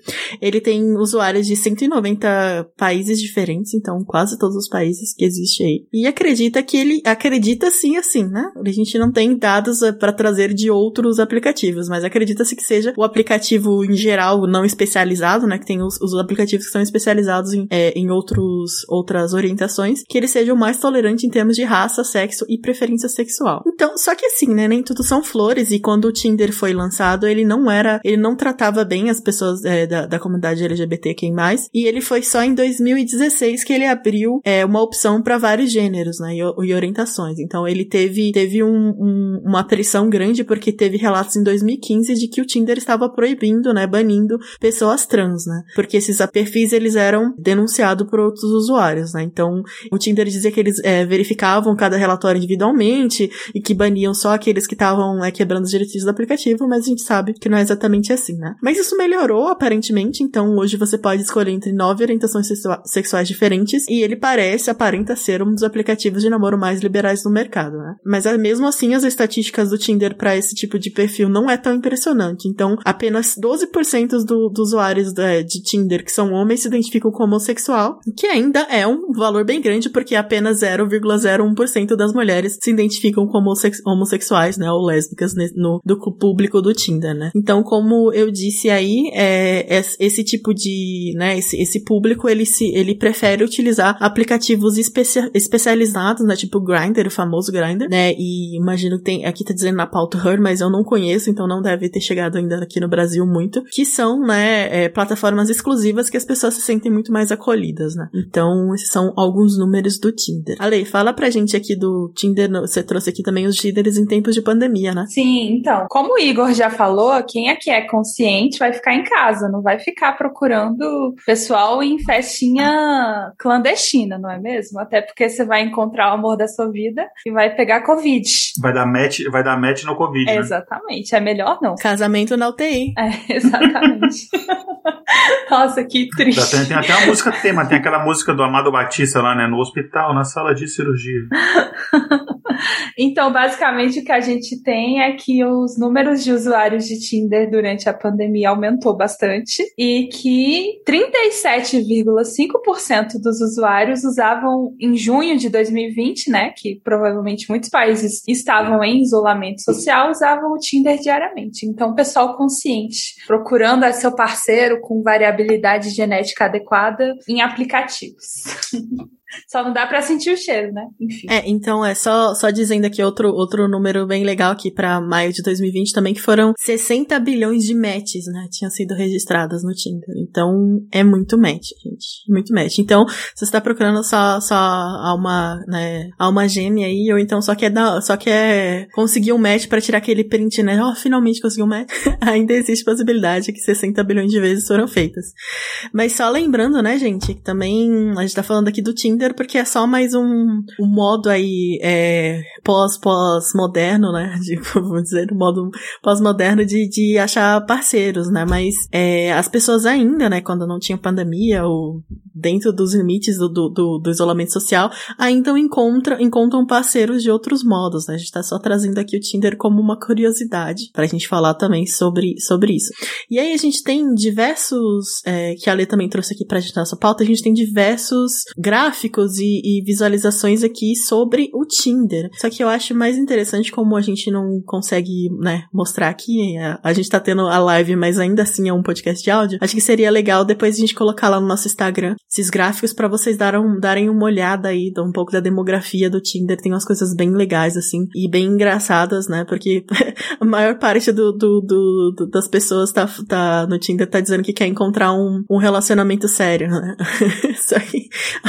Ele tem usuários de 190 países diferentes, então quase todos os países que existem aí. E acredita que ele. Acredita sim, assim, né? A gente não tem dados eh, para trazer de outros aplicativos, mas acredita-se que seja o aplicativo em geral não especializado, né, que tem os, os aplicativos que são especializados em, é, em outros, outras orientações, que ele seja o mais tolerante em termos de raça, sexo e preferência sexual. Então, só que assim, né, nem tudo são flores, e quando o Tinder foi lançado, ele não era, ele não tratava bem as pessoas é, da, da comunidade LGBT quem mais, e ele foi só em 2016 que ele abriu é, uma opção para vários gêneros, né, e, e, orientações. Então, ele teve, teve um, um uma apreensão grande porque teve relatos em 2015 de que o Tinder estava proibindo, né, banindo pessoas trans, né? Porque esses perfis eles eram denunciados por outros usuários, né? Então, o Tinder dizia que eles é, verificavam cada relatório individualmente e que baniam só aqueles que estavam é, quebrando os direitos do aplicativo, mas a gente sabe que não é exatamente assim, né? Mas isso melhorou aparentemente, então hoje você pode escolher entre nove orientações sexuais diferentes e ele parece, aparenta ser um dos aplicativos de namoro mais liberais do mercado, né? Mas é, mesmo assim as estatísticas do Tinder para esse tipo de perfil não é tão impressionante. Então, apenas 12% do, dos usuários de, de Tinder que são homens se identificam como homossexual, que ainda é um valor bem grande, porque apenas 0,01% das mulheres se identificam como homossexuais, né, ou lésbicas no, do público do Tinder, né? Então, como eu disse aí, é, esse tipo de, né, esse, esse público, ele se, ele prefere utilizar aplicativos especia, especializados, né, tipo Grindr, o famoso Grindr, né, e imagino que tem, aqui tá dizendo na pauta Her, mas eu não conheço, então não deve ter chegado ainda aqui no Brasil muito, que são, né, é, plataformas exclusivas que as pessoas se sentem muito mais acolhidas, né. Então, esses são alguns números do Tinder. Ale, fala pra gente aqui do Tinder, você trouxe aqui também os Tinders em tempos de pandemia, né? Sim, então, como o Igor já falou, quem aqui é consciente vai ficar em casa, não vai ficar procurando pessoal em festinha clandestina, não é mesmo? Até porque você vai encontrar o amor da sua vida e vai pegar Covid. Vai dar match, vai dar match no Covid, é, né? Exatamente, é melhor não. Casamento na UTI. É, exatamente. Nossa, que triste. Tem, tem até uma música tema, tem aquela música do Amado Batista lá, né? No hospital, na sala de cirurgia. então, basicamente, o que a gente tem é que os números de usuários de Tinder durante a pandemia aumentou bastante e que 37,5% dos usuários usavam em junho de 2020, né? Que provavelmente muitos países estavam em isolamento social, usavam o Tinder diariamente. Então, pessoal consciente, procurando seu parceiro com variabilidade genética adequada em aplicativos. Só não dá para sentir o cheiro, né? Enfim. É, então é só, só dizendo aqui outro, outro número bem legal aqui para maio de 2020 também, que foram 60 bilhões de matches, né? Tinham sido registradas no Tinder. Então é muito match, gente. Muito match. Então, se você tá procurando só, só alma, né, alma gêmea aí, ou então só quer dar, só quer conseguir um match para tirar aquele print, né? Oh, finalmente conseguiu um match. Ainda existe possibilidade que 60 bilhões de vezes foram feitas. Mas só lembrando, né, gente, que também a gente tá falando aqui do Tinder Tinder porque é só mais um, um modo aí é, pós-pós-moderno, né? De, vamos dizer, um modo pós-moderno de, de achar parceiros, né? Mas é, as pessoas ainda, né, quando não tinha pandemia ou dentro dos limites do, do, do isolamento social, ainda encontra, encontram parceiros de outros modos, né? A gente tá só trazendo aqui o Tinder como uma curiosidade pra gente falar também sobre, sobre isso. E aí a gente tem diversos, é, que a Lê também trouxe aqui pra gente na nossa pauta, a gente tem diversos gráficos e, e visualizações aqui sobre o Tinder. Só que eu acho mais interessante como a gente não consegue, né, mostrar aqui, a, a gente tá tendo a live, mas ainda assim é um podcast de áudio, acho que seria legal depois a gente colocar lá no nosso Instagram esses gráficos para vocês darem, darem uma olhada aí, um pouco da demografia do Tinder. Tem umas coisas bem legais, assim, e bem engraçadas, né? Porque a maior parte do, do, do, do, das pessoas tá, tá no Tinder tá dizendo que quer encontrar um, um relacionamento sério, né? Isso aí,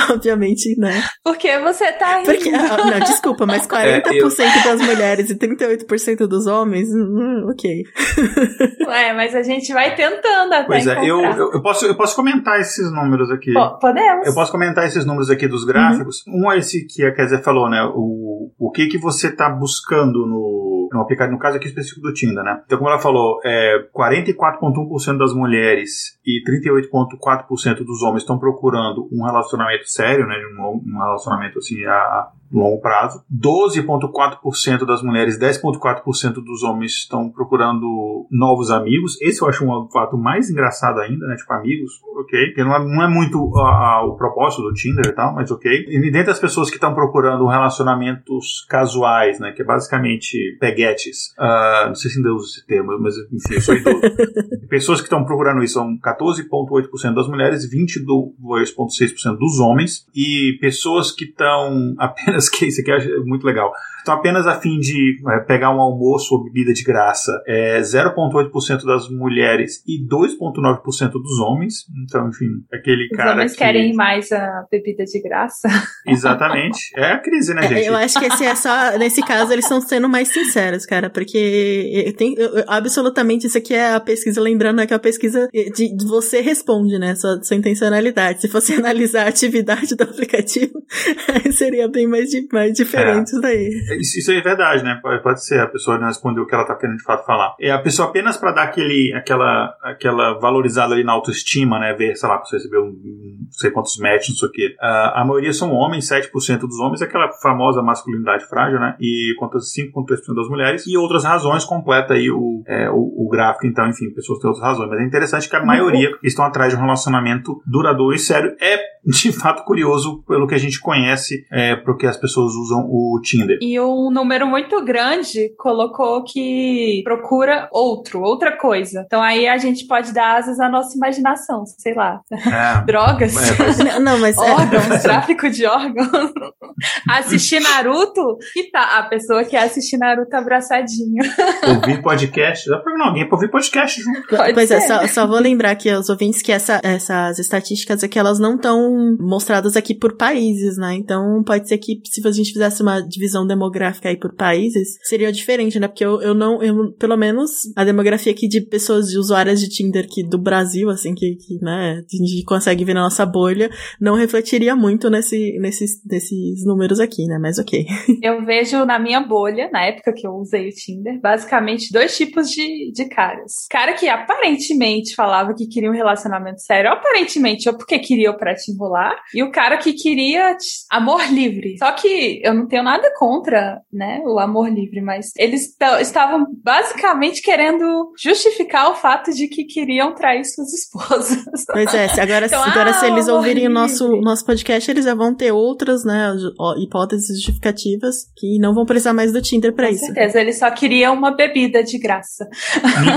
obviamente, né? Porque você tá rindo. Porque, ah, não, desculpa, mas 40% é, eu... das mulheres e 38% dos homens, hum, ok. Ué, mas a gente vai tentando até Pois é, eu, eu, eu, posso, eu posso comentar esses números aqui. Pô, podemos. Eu posso comentar esses números aqui dos gráficos. Uhum. Um é esse que a Kézia falou, né? O, o que que você está buscando no, no aplicativo, no caso aqui específico do Tinder, né? Então, como ela falou, é, 44,1% das mulheres e 38,4% dos homens estão procurando um relacionamento sério, né? Um, um relacionamento assim a, longo prazo. 12,4% das mulheres, 10,4% dos homens estão procurando novos amigos. Esse eu acho um fato mais engraçado ainda, né? Tipo, amigos, ok. Porque não é, não é muito uh, o propósito do Tinder e tal, mas ok. E dentre as pessoas que estão procurando relacionamentos casuais, né? Que é basicamente peguetes. Uh, não sei se ainda uso esse termo, mas enfim, eu sou idoso. pessoas que estão procurando isso são 14,8% das mulheres, 22,6% dos homens. E pessoas que estão apenas que isso aqui é muito legal. Estão apenas a fim de é, pegar um almoço ou bebida de graça. É 0,8% das mulheres e 2,9% dos homens. Então, enfim, aquele Os cara. Os homens que... querem mais a bebida de graça. Exatamente. É a crise, né, gente? É, eu acho que esse é só. Nesse caso, eles estão sendo mais sinceros, cara, porque tem, absolutamente isso aqui é a pesquisa, lembrando é que é a pesquisa de, de você responde, né? Sua, sua intencionalidade. Se fosse analisar a atividade do aplicativo, seria bem mais mais, mais diferentes é. daí. Isso, isso é verdade, né? Pode, ser, a pessoa não respondeu o que ela tá querendo de fato falar. É a pessoa apenas para dar aquele, aquela, aquela valorizada ali na autoestima, né? Ver, sei lá, a pessoa recebeu um, não sei quantos matches, não sei o quê. A maioria são homens, 7% dos homens, aquela famosa masculinidade frágil, né? E contra 5,3% das mulheres. E outras razões completa aí o, é, o, o, gráfico, então, enfim, pessoas têm outras razões. Mas é interessante que a maioria estão atrás de um relacionamento duradouro e sério. É de fato curioso pelo que a gente conhece, é, porque as pessoas usam o Tinder. E um número muito grande colocou que procura outro, outra coisa. Então aí a gente pode dar asas à nossa imaginação, sei lá. É. Drogas. É, não, mas órgãos, é. tráfico de órgãos. assistir Naruto, que tá a pessoa que assistir Naruto abraçadinho. Ouvir podcast, dá pra não, alguém pra ouvir podcast junto. Pode pois é, ser. é, só, só, vou lembrar aqui aos ouvintes que essa, essas estatísticas aqui, elas não estão mostradas aqui por países, né? Então pode ser que se a gente fizesse uma divisão demográfica aí por países, seria diferente, né? Porque eu, eu não, eu, pelo menos a demografia aqui de pessoas, de usuárias de Tinder aqui do Brasil, assim, que, que né, a gente consegue ver na nossa bolha, não refletiria muito nesse, nesses, nesses números aqui, né? Mas ok. Eu vejo na minha bolha, na época que eu usei o Tinder, basicamente dois tipos de, de caras. Cara que aparentemente falava que queria um relacionamento sério, aparentemente, ou porque queria pra te enrolar, e o cara que queria amor livre. Só que eu não tenho nada contra, né, o amor livre, mas eles estavam basicamente querendo justificar o fato de que queriam trair suas esposas. Pois é, agora, então, agora ah, se eles ouvirem o nosso, nosso podcast, eles já vão ter outras, né, hipóteses justificativas que não vão precisar mais do Tinder pra Com isso. Com certeza, eles só queriam uma bebida de graça.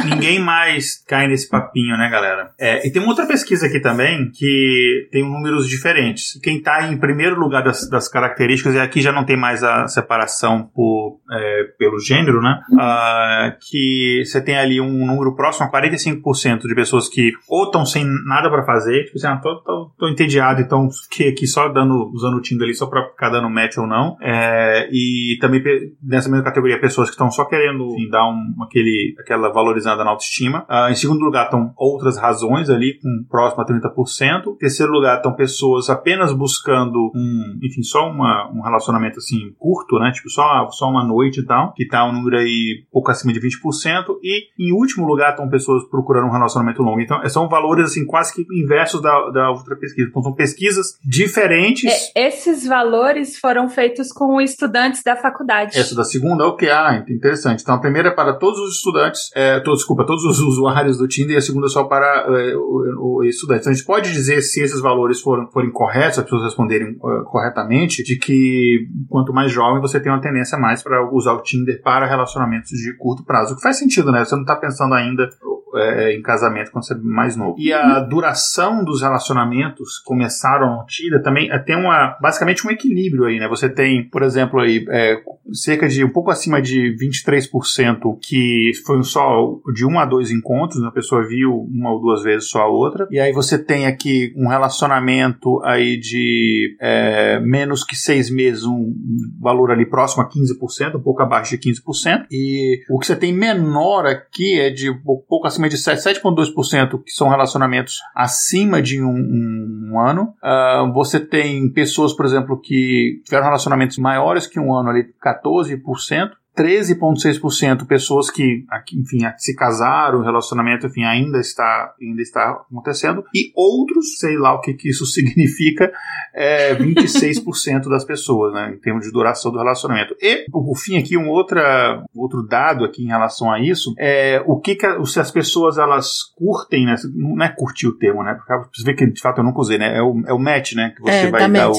Ninguém mais cai nesse papinho, né, galera? É, e tem uma outra pesquisa aqui também que tem números diferentes. Quem tá em primeiro lugar das, das características, e aqui já não tem mais a separação por, é, pelo gênero, né? Uh, que você tem ali um número próximo a 45% de pessoas que ou estão sem nada para fazer, tipo assim, ah, tô, tô, tô entediado, então fiquei aqui só dando, usando o Tinder ali só pra ficar dando match ou não. É, e também nessa mesma categoria, pessoas que estão só querendo enfim, dar um, aquele, aquela valorizada na autoestima. Uh, em segundo lugar estão outras razões ali, com próximo a 30%. Em terceiro lugar estão pessoas apenas buscando um, enfim, só uma, um relacionamento assim curto, né? Tipo, só, só uma noite e tal, que tá um número aí pouco acima de 20%. E em último lugar estão pessoas procurando um relacionamento longo. Então, são valores assim quase que inversos da, da outra pesquisa. Então, são pesquisas diferentes. É, esses valores foram feitos com estudantes da faculdade. Essa da segunda, ok, ah, interessante. Então, a primeira é para todos os estudantes, é, todo, desculpa, todos os usuários do Tinder e a segunda só para é, o, o estudantes. Então, a gente pode dizer se esses valores foram, forem corretos, as pessoas responderem uh, corretamente, de que quanto mais jovem você tem uma tendência mais para usar o Tinder para relacionamentos de curto prazo. O que faz sentido, né? Você não está pensando ainda é, em casamento quando você é mais novo. E a duração dos relacionamentos começaram no Tinder também é, tem uma basicamente um equilíbrio aí, né? Você tem, por exemplo, aí é, cerca de um pouco acima de 23% que foi só de um a dois encontros, né? a pessoa viu uma ou duas vezes só a outra. E aí você tem aqui um relacionamento aí de é, menos que seis meses, um valor ali próximo a 15%, um pouco abaixo de 15%. E o que você tem menor aqui é de um pouco acima de 7,2% que são relacionamentos acima de um, um, um ano. Uh, você tem pessoas, por exemplo, que tiveram relacionamentos maiores que um ano ali, 14%. 13,6% pessoas que, enfim, se casaram, o relacionamento, enfim, ainda está, ainda está acontecendo, e outros, sei lá o que, que isso significa, é 26% das pessoas, né, em termos de duração do relacionamento. E, por fim, aqui um outra, outro dado aqui em relação a isso, é o que, que se as pessoas elas curtem, né, não é curtir o termo, né, porque você vê que de fato eu nunca usei, né, é o, é o match, né, que você é, vai dar o,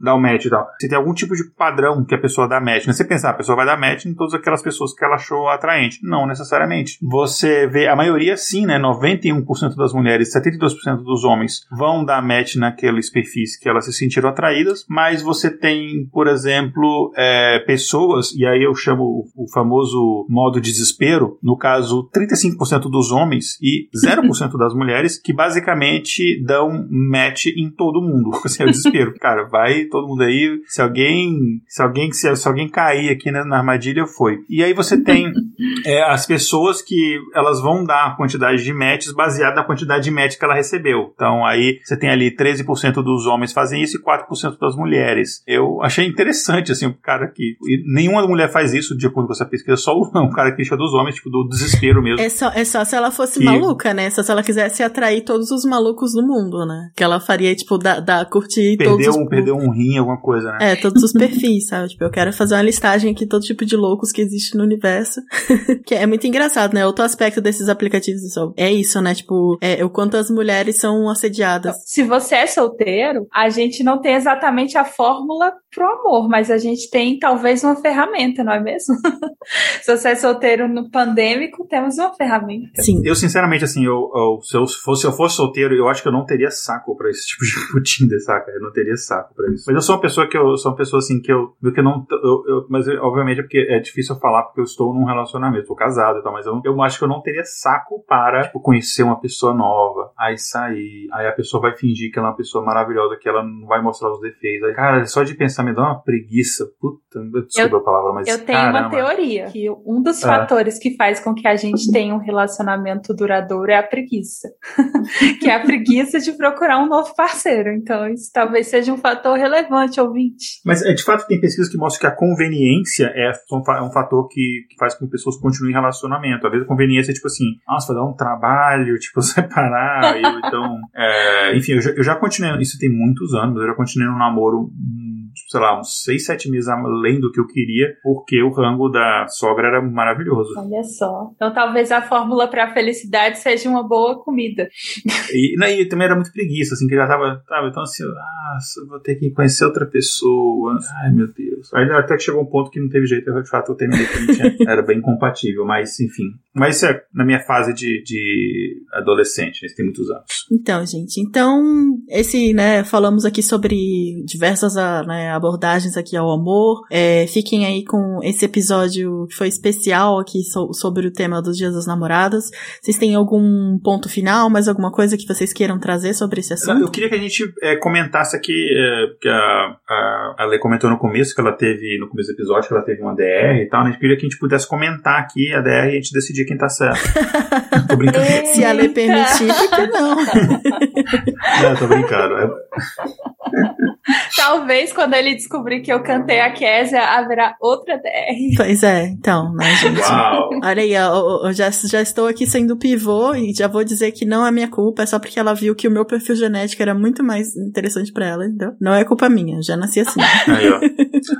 dar o match e tal. Você tem algum tipo de padrão que a pessoa dá match, né, você pensar, a pessoa vai dar match em todas aquelas pessoas que ela achou atraente. Não necessariamente. Você vê, a maioria sim, né? 91% das mulheres, 72% dos homens vão dar match naqueles perfis que elas se sentiram atraídas, mas você tem, por exemplo, é, pessoas, e aí eu chamo o famoso modo desespero, no caso, 35% dos homens e 0% das mulheres, que basicamente dão match em todo mundo. Assim, é o desespero. Cara, vai todo mundo aí, se alguém, se alguém, se alguém cair aqui né, na armadilha, foi. E aí você tem é, as pessoas que elas vão dar a quantidade de matches baseada na quantidade de match que ela recebeu. Então aí você tem ali 13% dos homens fazem isso e 4% das mulheres. Eu achei interessante, assim, o cara que. nenhuma mulher faz isso de acordo com essa pesquisa, só um cara que dos homens, tipo, do desespero mesmo. É só, é só se ela fosse que... maluca, né? Só se ela quisesse atrair todos os malucos do mundo, né? Que ela faria, tipo, da, da curtir perdeu todos um, os... Perdeu um rim, alguma coisa, né? É, todos os perfis, sabe? Tipo, eu quero fazer uma listagem aqui, todo tipo de louco loucos que existe no universo. que é muito engraçado, né? Outro aspecto desses aplicativos é isso, né? Tipo, é o quanto as mulheres são assediadas. Se você é solteiro, a gente não tem exatamente a fórmula pro amor, mas a gente tem talvez uma ferramenta, não é mesmo? se você é solteiro no pandêmico, temos uma ferramenta. Sim. Eu, sinceramente, assim, eu, eu, se, eu fosse, se eu fosse solteiro, eu acho que eu não teria saco pra esse tipo de Tinder, saca? Eu não teria saco pra isso. Mas eu sou uma pessoa que eu sou uma pessoa assim que eu, que eu não. Eu, eu, mas obviamente é porque é difícil eu falar porque eu estou num relacionamento, estou casado e tal, mas eu, eu acho que eu não teria saco para tipo, conhecer uma pessoa nova, aí sair, aí a pessoa vai fingir que ela é uma pessoa maravilhosa, que ela não vai mostrar os defeitos. Aí, cara, só de pensar me dá uma preguiça. Puta, desculpa eu, a palavra, mas. Eu tenho caramba. uma teoria que um dos é. fatores que faz com que a gente tenha um relacionamento duradouro é a preguiça. que é a preguiça de procurar um novo parceiro. Então, isso talvez seja um fator relevante, ouvinte. Mas, é, de fato, tem pesquisas que mostram que a conveniência é, é um fator que, que faz com que pessoas continuem em relacionamento. Às vezes, a conveniência é tipo assim, nossa, vai dar um trabalho, tipo, separar. eu, então, é, enfim, eu já, eu já continuei, isso tem muitos anos, eu já continuei no namoro tipo, sei lá, uns 6, 7 meses além do que eu queria, porque o rango da sogra era maravilhoso. Olha só. Então talvez a fórmula para a felicidade seja uma boa comida. E, né, e também era muito preguiça, assim, que já tava, tava então assim, ah, vou ter que conhecer outra pessoa. Ai, meu Deus. Aí até que chegou um ponto que não teve jeito, eu, de fato eu terminei que era bem compatível, mas enfim. Mas isso é na minha fase de, de adolescente, isso tem muitos anos. Então, gente, então, esse, né, falamos aqui sobre diversas, ah, né, abordagens aqui ao amor. É, fiquem aí com esse episódio que foi especial aqui so, sobre o tema dos Dias das Namoradas. Vocês têm algum ponto final, mais alguma coisa que vocês queiram trazer sobre esse assunto? Eu queria que a gente é, comentasse aqui, é, que a, a, a Lê comentou no começo que ela teve, no começo do episódio, que ela teve uma DR e tal, né? A gente queria que a gente pudesse comentar aqui a DR e a gente decidir quem tá certo. tô brincando. Se a Lê permitir, por que não? não, tô brincando. É... Talvez quando ele descobrir que eu cantei a Késia, haverá outra DR. Pois é, então, né, gente? Uau. Olha aí, eu, eu já, já estou aqui sendo pivô e já vou dizer que não é minha culpa, é só porque ela viu que o meu perfil genético era muito mais interessante para ela, então não é culpa minha, já nasci assim. Aí, ó.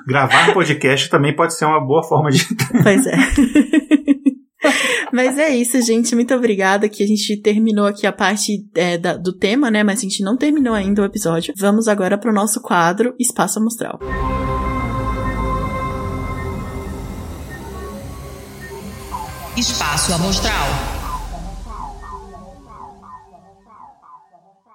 Gravar podcast também pode ser uma boa forma de. Pois é. Mas é isso, gente. Muito obrigada que a gente terminou aqui a parte é, da, do tema, né? Mas a gente não terminou ainda o episódio. Vamos agora para o nosso quadro Espaço Amostral. Espaço Amostral.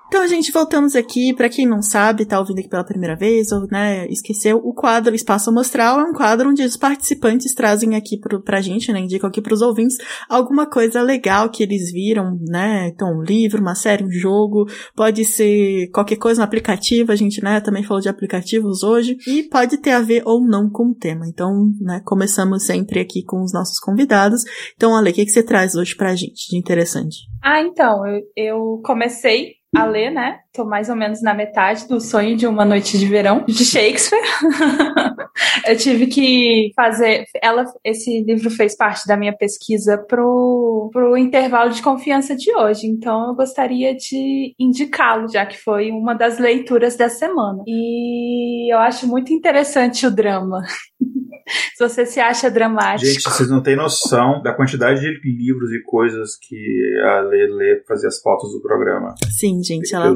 Então, gente, voltamos aqui. Para quem não sabe, tá ouvindo aqui pela primeira vez, ou, né, esqueceu, o quadro Espaço Amostral é um quadro onde os participantes trazem aqui pro, pra gente, né, indicam aqui pros ouvintes alguma coisa legal que eles viram, né, então um livro, uma série, um jogo, pode ser qualquer coisa no aplicativo, a gente, né, também falou de aplicativos hoje, e pode ter a ver ou não com o tema. Então, né, começamos sempre aqui com os nossos convidados. Então, Ale, o que, que você traz hoje pra gente de interessante? Ah, então, eu, eu comecei a ler, né? Tô mais ou menos na metade do Sonho de uma Noite de Verão, de Shakespeare. eu tive que fazer. Ela, esse livro fez parte da minha pesquisa pro, pro intervalo de confiança de hoje. Então eu gostaria de indicá-lo, já que foi uma das leituras da semana. E eu acho muito interessante o drama. se você se acha dramático. Gente, vocês não têm noção da quantidade de livros e coisas que a Lê lê fazer as fotos do programa. Sim, gente, ela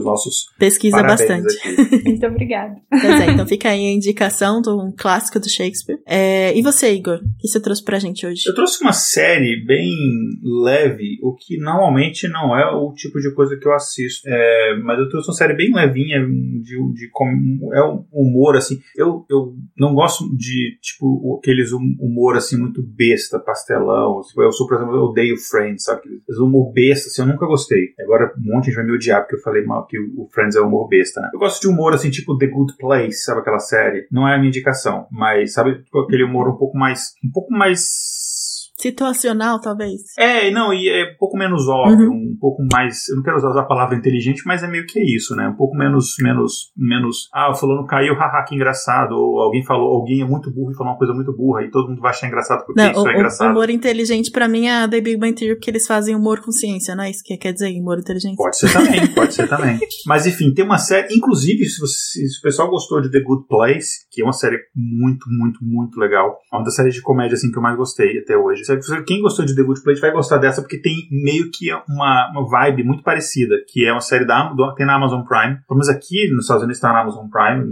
pesquisa bastante. Muito obrigada. Pois é, então fica aí a indicação de um clássico do Shakespeare. É, e você, Igor, o que você trouxe pra gente hoje? Eu trouxe uma série bem leve, o que normalmente não é o tipo de coisa que eu assisto. É, mas eu trouxe uma série bem levinha, de, de, de é um humor, assim. Eu, eu não gosto de, tipo, aqueles hum, humor assim muito besta, pastelão. Tipo, eu sou, por exemplo, eu odeio Friends, sabe? Aqueles humor besta, assim, eu nunca gostei. Agora um monte de gente vai me odiar porque eu falei mal que o Friends é humor besta, né? Eu gosto de humor assim, tipo The Good Place, sabe aquela série? Não é a minha indicação, mas sabe tipo, aquele humor um pouco mais, um pouco mais situacional, talvez. É, não, e é um pouco menos óbvio, uhum. um pouco mais. Eu não quero usar a palavra inteligente, mas é meio que isso, né? Um pouco menos, menos, menos. Ah, o fulano caiu, haha, que engraçado. Ou alguém falou, alguém é muito burro e falou uma coisa muito burra, e todo mundo vai achar engraçado porque não, isso o, é engraçado. O humor inteligente, para mim, é The Big Bang Theory, porque eles fazem humor com ciência, não é isso que quer dizer, humor inteligente? Pode ser também, pode ser também. Mas enfim, tem uma série, inclusive, se, você, se o pessoal gostou de The Good Place, que é uma série muito, muito, muito legal, é uma das séries de comédia assim que eu mais gostei até hoje Quem gostou de The Good Place vai gostar dessa porque tem meio que uma, uma vibe muito parecida, que é uma série da, tem na Amazon Prime. Pelo menos aqui nos Estados Unidos está na Amazon Prime.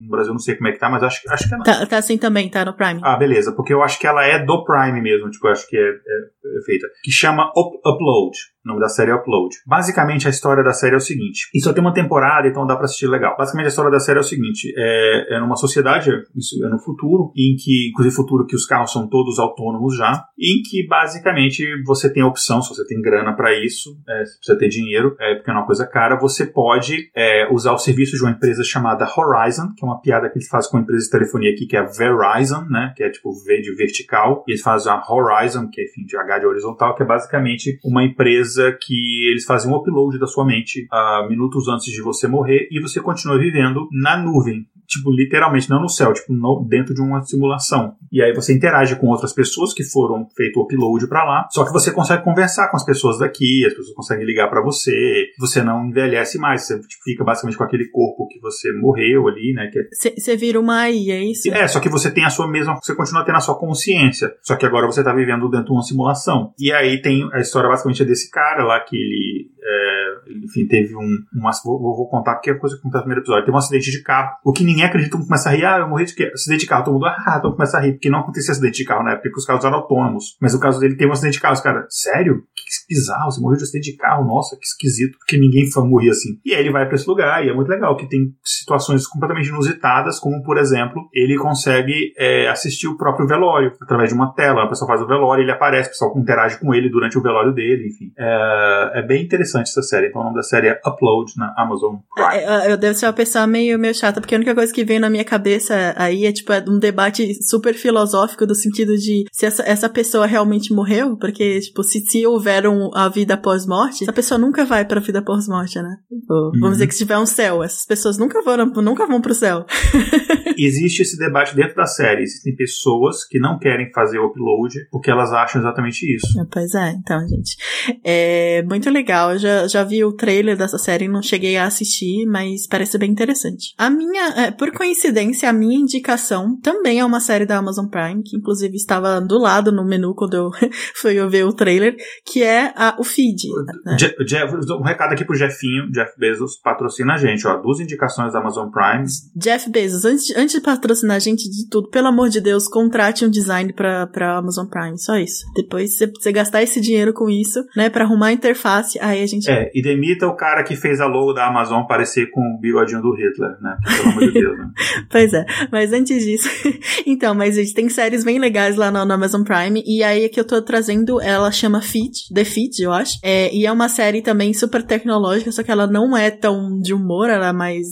No Brasil não sei como é que tá, mas acho, acho que é não. Tá, tá assim também, tá no Prime. Ah, beleza, porque eu acho que ela é do Prime mesmo, tipo, eu acho que é, é, é feita. Que chama Up Upload. O nome da série é Upload. Basicamente, a história da série é o seguinte. E só tem uma temporada, então dá pra assistir legal. Basicamente, a história da série é o seguinte. É, é numa sociedade, isso é no futuro, em que, inclusive futuro que os carros são todos autônomos já, em que basicamente você tem a opção, se você tem grana para isso, é, se precisa ter dinheiro, é, porque é uma coisa cara, você pode é, usar o serviço de uma empresa chamada Horizon, que é uma piada que eles fazem com a empresa de telefonia aqui, que é a Verizon, né? Que é tipo V de vertical. E eles fazem a Horizon, que é enfim, de H de horizontal, que é basicamente uma empresa que eles fazem um upload da sua mente uh, minutos antes de você morrer e você continua vivendo na nuvem tipo, literalmente, não no céu, tipo, no, dentro de uma simulação. E aí você interage com outras pessoas que foram feito o upload para lá, só que você consegue conversar com as pessoas daqui, as pessoas conseguem ligar para você, você não envelhece mais, você tipo, fica basicamente com aquele corpo que você morreu ali, né? Você é... vira uma AI, é isso? É, só que você tem a sua mesma, você continua tendo a sua consciência, só que agora você tá vivendo dentro de uma simulação. E aí tem a história basicamente é desse cara lá que ele é, enfim, teve um. Uma, vou, vou, contar porque é coisa que acontece no primeiro episódio. Teve um acidente de carro. O que ninguém acredita, todo mundo começa a rir. Ah, eu morri de quê? Acidente de carro. Todo mundo, ah, mundo começa a rir. Porque não acontecia acidente de carro na época, porque os carros eram autônomos. Mas o caso dele tem um acidente de carro. Os caras, sério? Que bizarro, você morreu de acidente de carro. Nossa, que esquisito. Porque ninguém morria assim. E aí ele vai para esse lugar e é muito legal, que tem situações completamente inusitadas, como por exemplo, ele consegue é, assistir o próprio velório através de uma tela. A pessoa faz o velório, ele aparece, o pessoal interage com ele durante o velório dele, enfim. É, é bem interessante essa série. Então, nome da série é Upload na Amazon Prime. É, eu devo ser uma pessoa meio, meio chata, porque a única coisa que vem na minha cabeça aí é tipo é um debate super filosófico do sentido de se essa, essa pessoa realmente morreu, porque tipo, se, se houver um, a vida pós-morte, essa pessoa nunca vai pra vida pós-morte, né? Tipo, uhum. Vamos dizer que se tiver um céu, essas pessoas nunca vão, nunca vão pro céu. Existe esse debate dentro da série. Existem pessoas que não querem fazer o upload porque elas acham exatamente isso. Pois é, então, gente. É muito legal. Eu já, já vi o trailer dessa série, não cheguei a assistir, mas parece bem interessante. A minha, é, por coincidência, a minha indicação também é uma série da Amazon Prime, que inclusive estava do lado no menu quando eu fui ver o trailer, que é a, o feed. Né? Jeff, um recado aqui pro Jeffinho, Jeff Bezos patrocina a gente, ó, duas indicações da Amazon Prime. Jeff Bezos, antes, antes de patrocinar a gente de tudo, pelo amor de Deus, contrate um design pra, pra Amazon Prime, só isso. Depois você gastar esse dinheiro com isso, né, pra arrumar a interface, aí a gente... É, e demita o cara que fez a logo da Amazon parecer com o bigodinho do Hitler, né? Pelo amor de Deus, né? pois é, mas antes disso. então, mas gente, tem séries bem legais lá no, no, Amazon Prime. E aí que eu tô trazendo, ela chama Feed, The Feed, eu acho. É, e é uma série também super tecnológica, só que ela não é tão de humor, ela é mais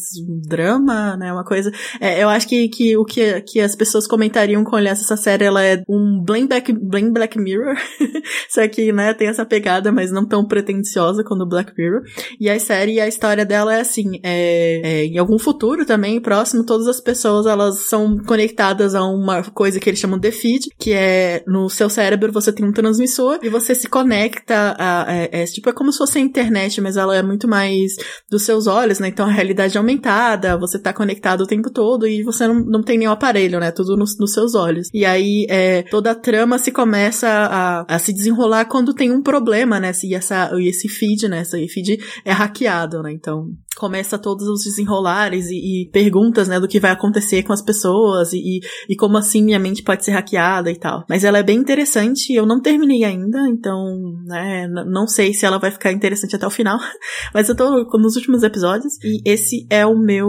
drama, né? Uma coisa. É, eu acho que, que o que, que as pessoas comentariam com olhar essa série, ela é um Blame Black, Blame Black Mirror. só que, né, tem essa pegada, mas não tão pretensiosa quanto o Black Mirror. E a série, a história dela é assim, é, é, em algum futuro também, próximo, todas as pessoas, elas são conectadas a uma coisa que eles chamam de feed, que é no seu cérebro você tem um transmissor e você se conecta a, a, é, tipo, é como se fosse a internet, mas ela é muito mais dos seus olhos, né? Então a realidade é aumentada, você tá conectado o tempo todo e você não, não tem nenhum aparelho, né? Tudo nos, nos seus olhos. E aí, é, toda a trama se começa a, a se desenrolar quando tem um problema, né? E, essa, e esse feed, né? Esse feed é hackeado, né? Então, começa todos os desenrolares e, e, perguntas, né, do que vai acontecer com as pessoas e, e como assim minha mente pode ser hackeada e tal. Mas ela é bem interessante, eu não terminei ainda, então, né, não sei se ela vai ficar interessante até o final, mas eu tô nos últimos episódios e esse é o meu,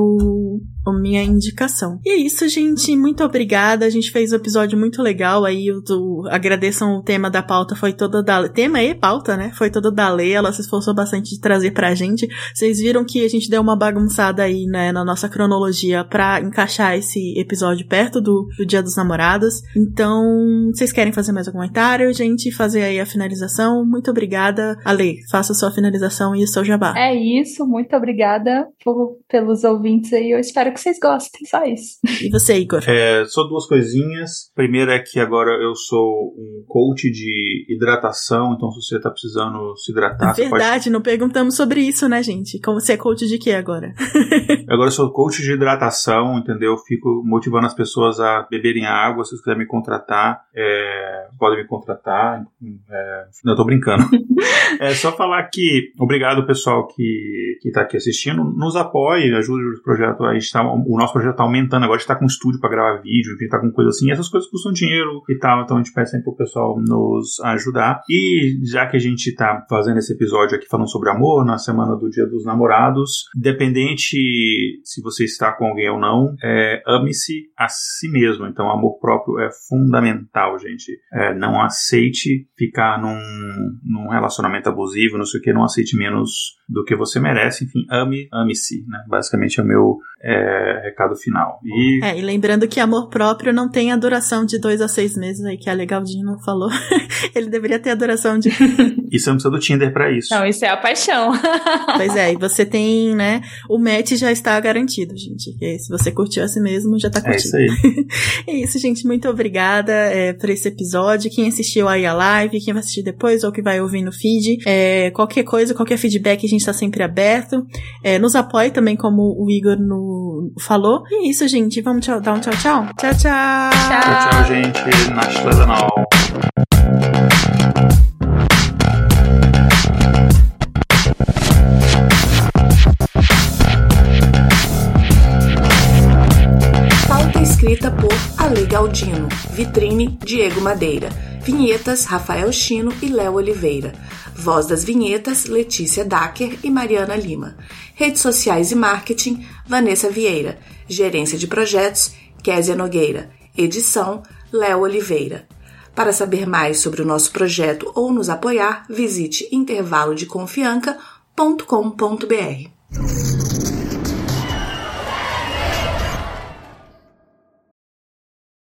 a minha indicação. E é isso, gente, muito obrigada, a gente fez um episódio muito legal aí, eu do, agradeçam o tema da pauta, foi toda da, tema e pauta, né, foi toda da lei, ela se esforçou bastante de trazer pra gente, vocês viram que a gente gente deu uma bagunçada aí, né, na nossa cronologia para encaixar esse episódio perto do, do Dia dos Namorados. Então, vocês querem fazer mais um comentário, gente? Fazer aí a finalização? Muito obrigada. Ale, faça a sua finalização e o seu jabá. É isso, muito obrigada por, pelos ouvintes aí. Eu espero que vocês gostem, só isso. E você, Igor? É, só duas coisinhas. Primeiro é que agora eu sou um coach de hidratação, então se você está precisando se hidratar, é verdade, pode... não perguntamos sobre isso, né, gente? Como você é coach de quê agora? agora eu sou coach de hidratação, entendeu? Fico motivando as pessoas a beberem água. Se vocês quiserem me contratar, é, podem me contratar. É, não, eu tô brincando. é só falar que obrigado pessoal que, que tá aqui assistindo. Nos apoie, ajude o projeto. A gente tá, o nosso projeto tá aumentando agora. A gente tá com estúdio para gravar vídeo, enfim, tá com coisa assim. Essas coisas custam dinheiro e tal. Então a gente pede sempre pro pessoal nos ajudar. E já que a gente tá fazendo esse episódio aqui falando sobre amor, na semana do Dia dos Namorados, independente se você está com alguém ou não, é, ame-se a si mesmo. Então, amor próprio é fundamental, gente. É, não aceite ficar num, num relacionamento abusivo, não sei o que, não aceite menos do que você merece. Enfim, ame, ame-se, né? Basicamente é o meu é, recado final. E... É, e lembrando que amor próprio não tem a duração de dois a seis meses aí, que a Legaldino falou. Ele deveria ter a duração de. E você não precisa do Tinder pra isso. Não, isso é a paixão. pois é, e você tem, né? O match já está garantido, gente. E se você curtiu assim mesmo, já tá curtindo. É isso aí. é isso, gente. Muito obrigada é, por esse episódio. Quem assistiu aí a live, quem vai assistir depois ou que vai ouvir no feed, é, qualquer coisa, qualquer feedback, a gente tá sempre aberto. É, nos apoie também, como o Igor no, falou. E é isso, gente. Vamos tchau, dar um tchau, tchau. Tchau, tchau. Tchau, tchau, gente. Na escrita Galdino, vitrine Diego Madeira, vinhetas Rafael Chino e Léo Oliveira, voz das vinhetas Letícia Dacker e Mariana Lima, redes sociais e marketing Vanessa Vieira, gerência de projetos Késia Nogueira, edição Léo Oliveira. Para saber mais sobre o nosso projeto ou nos apoiar, visite intervalodeconfianca.com.br.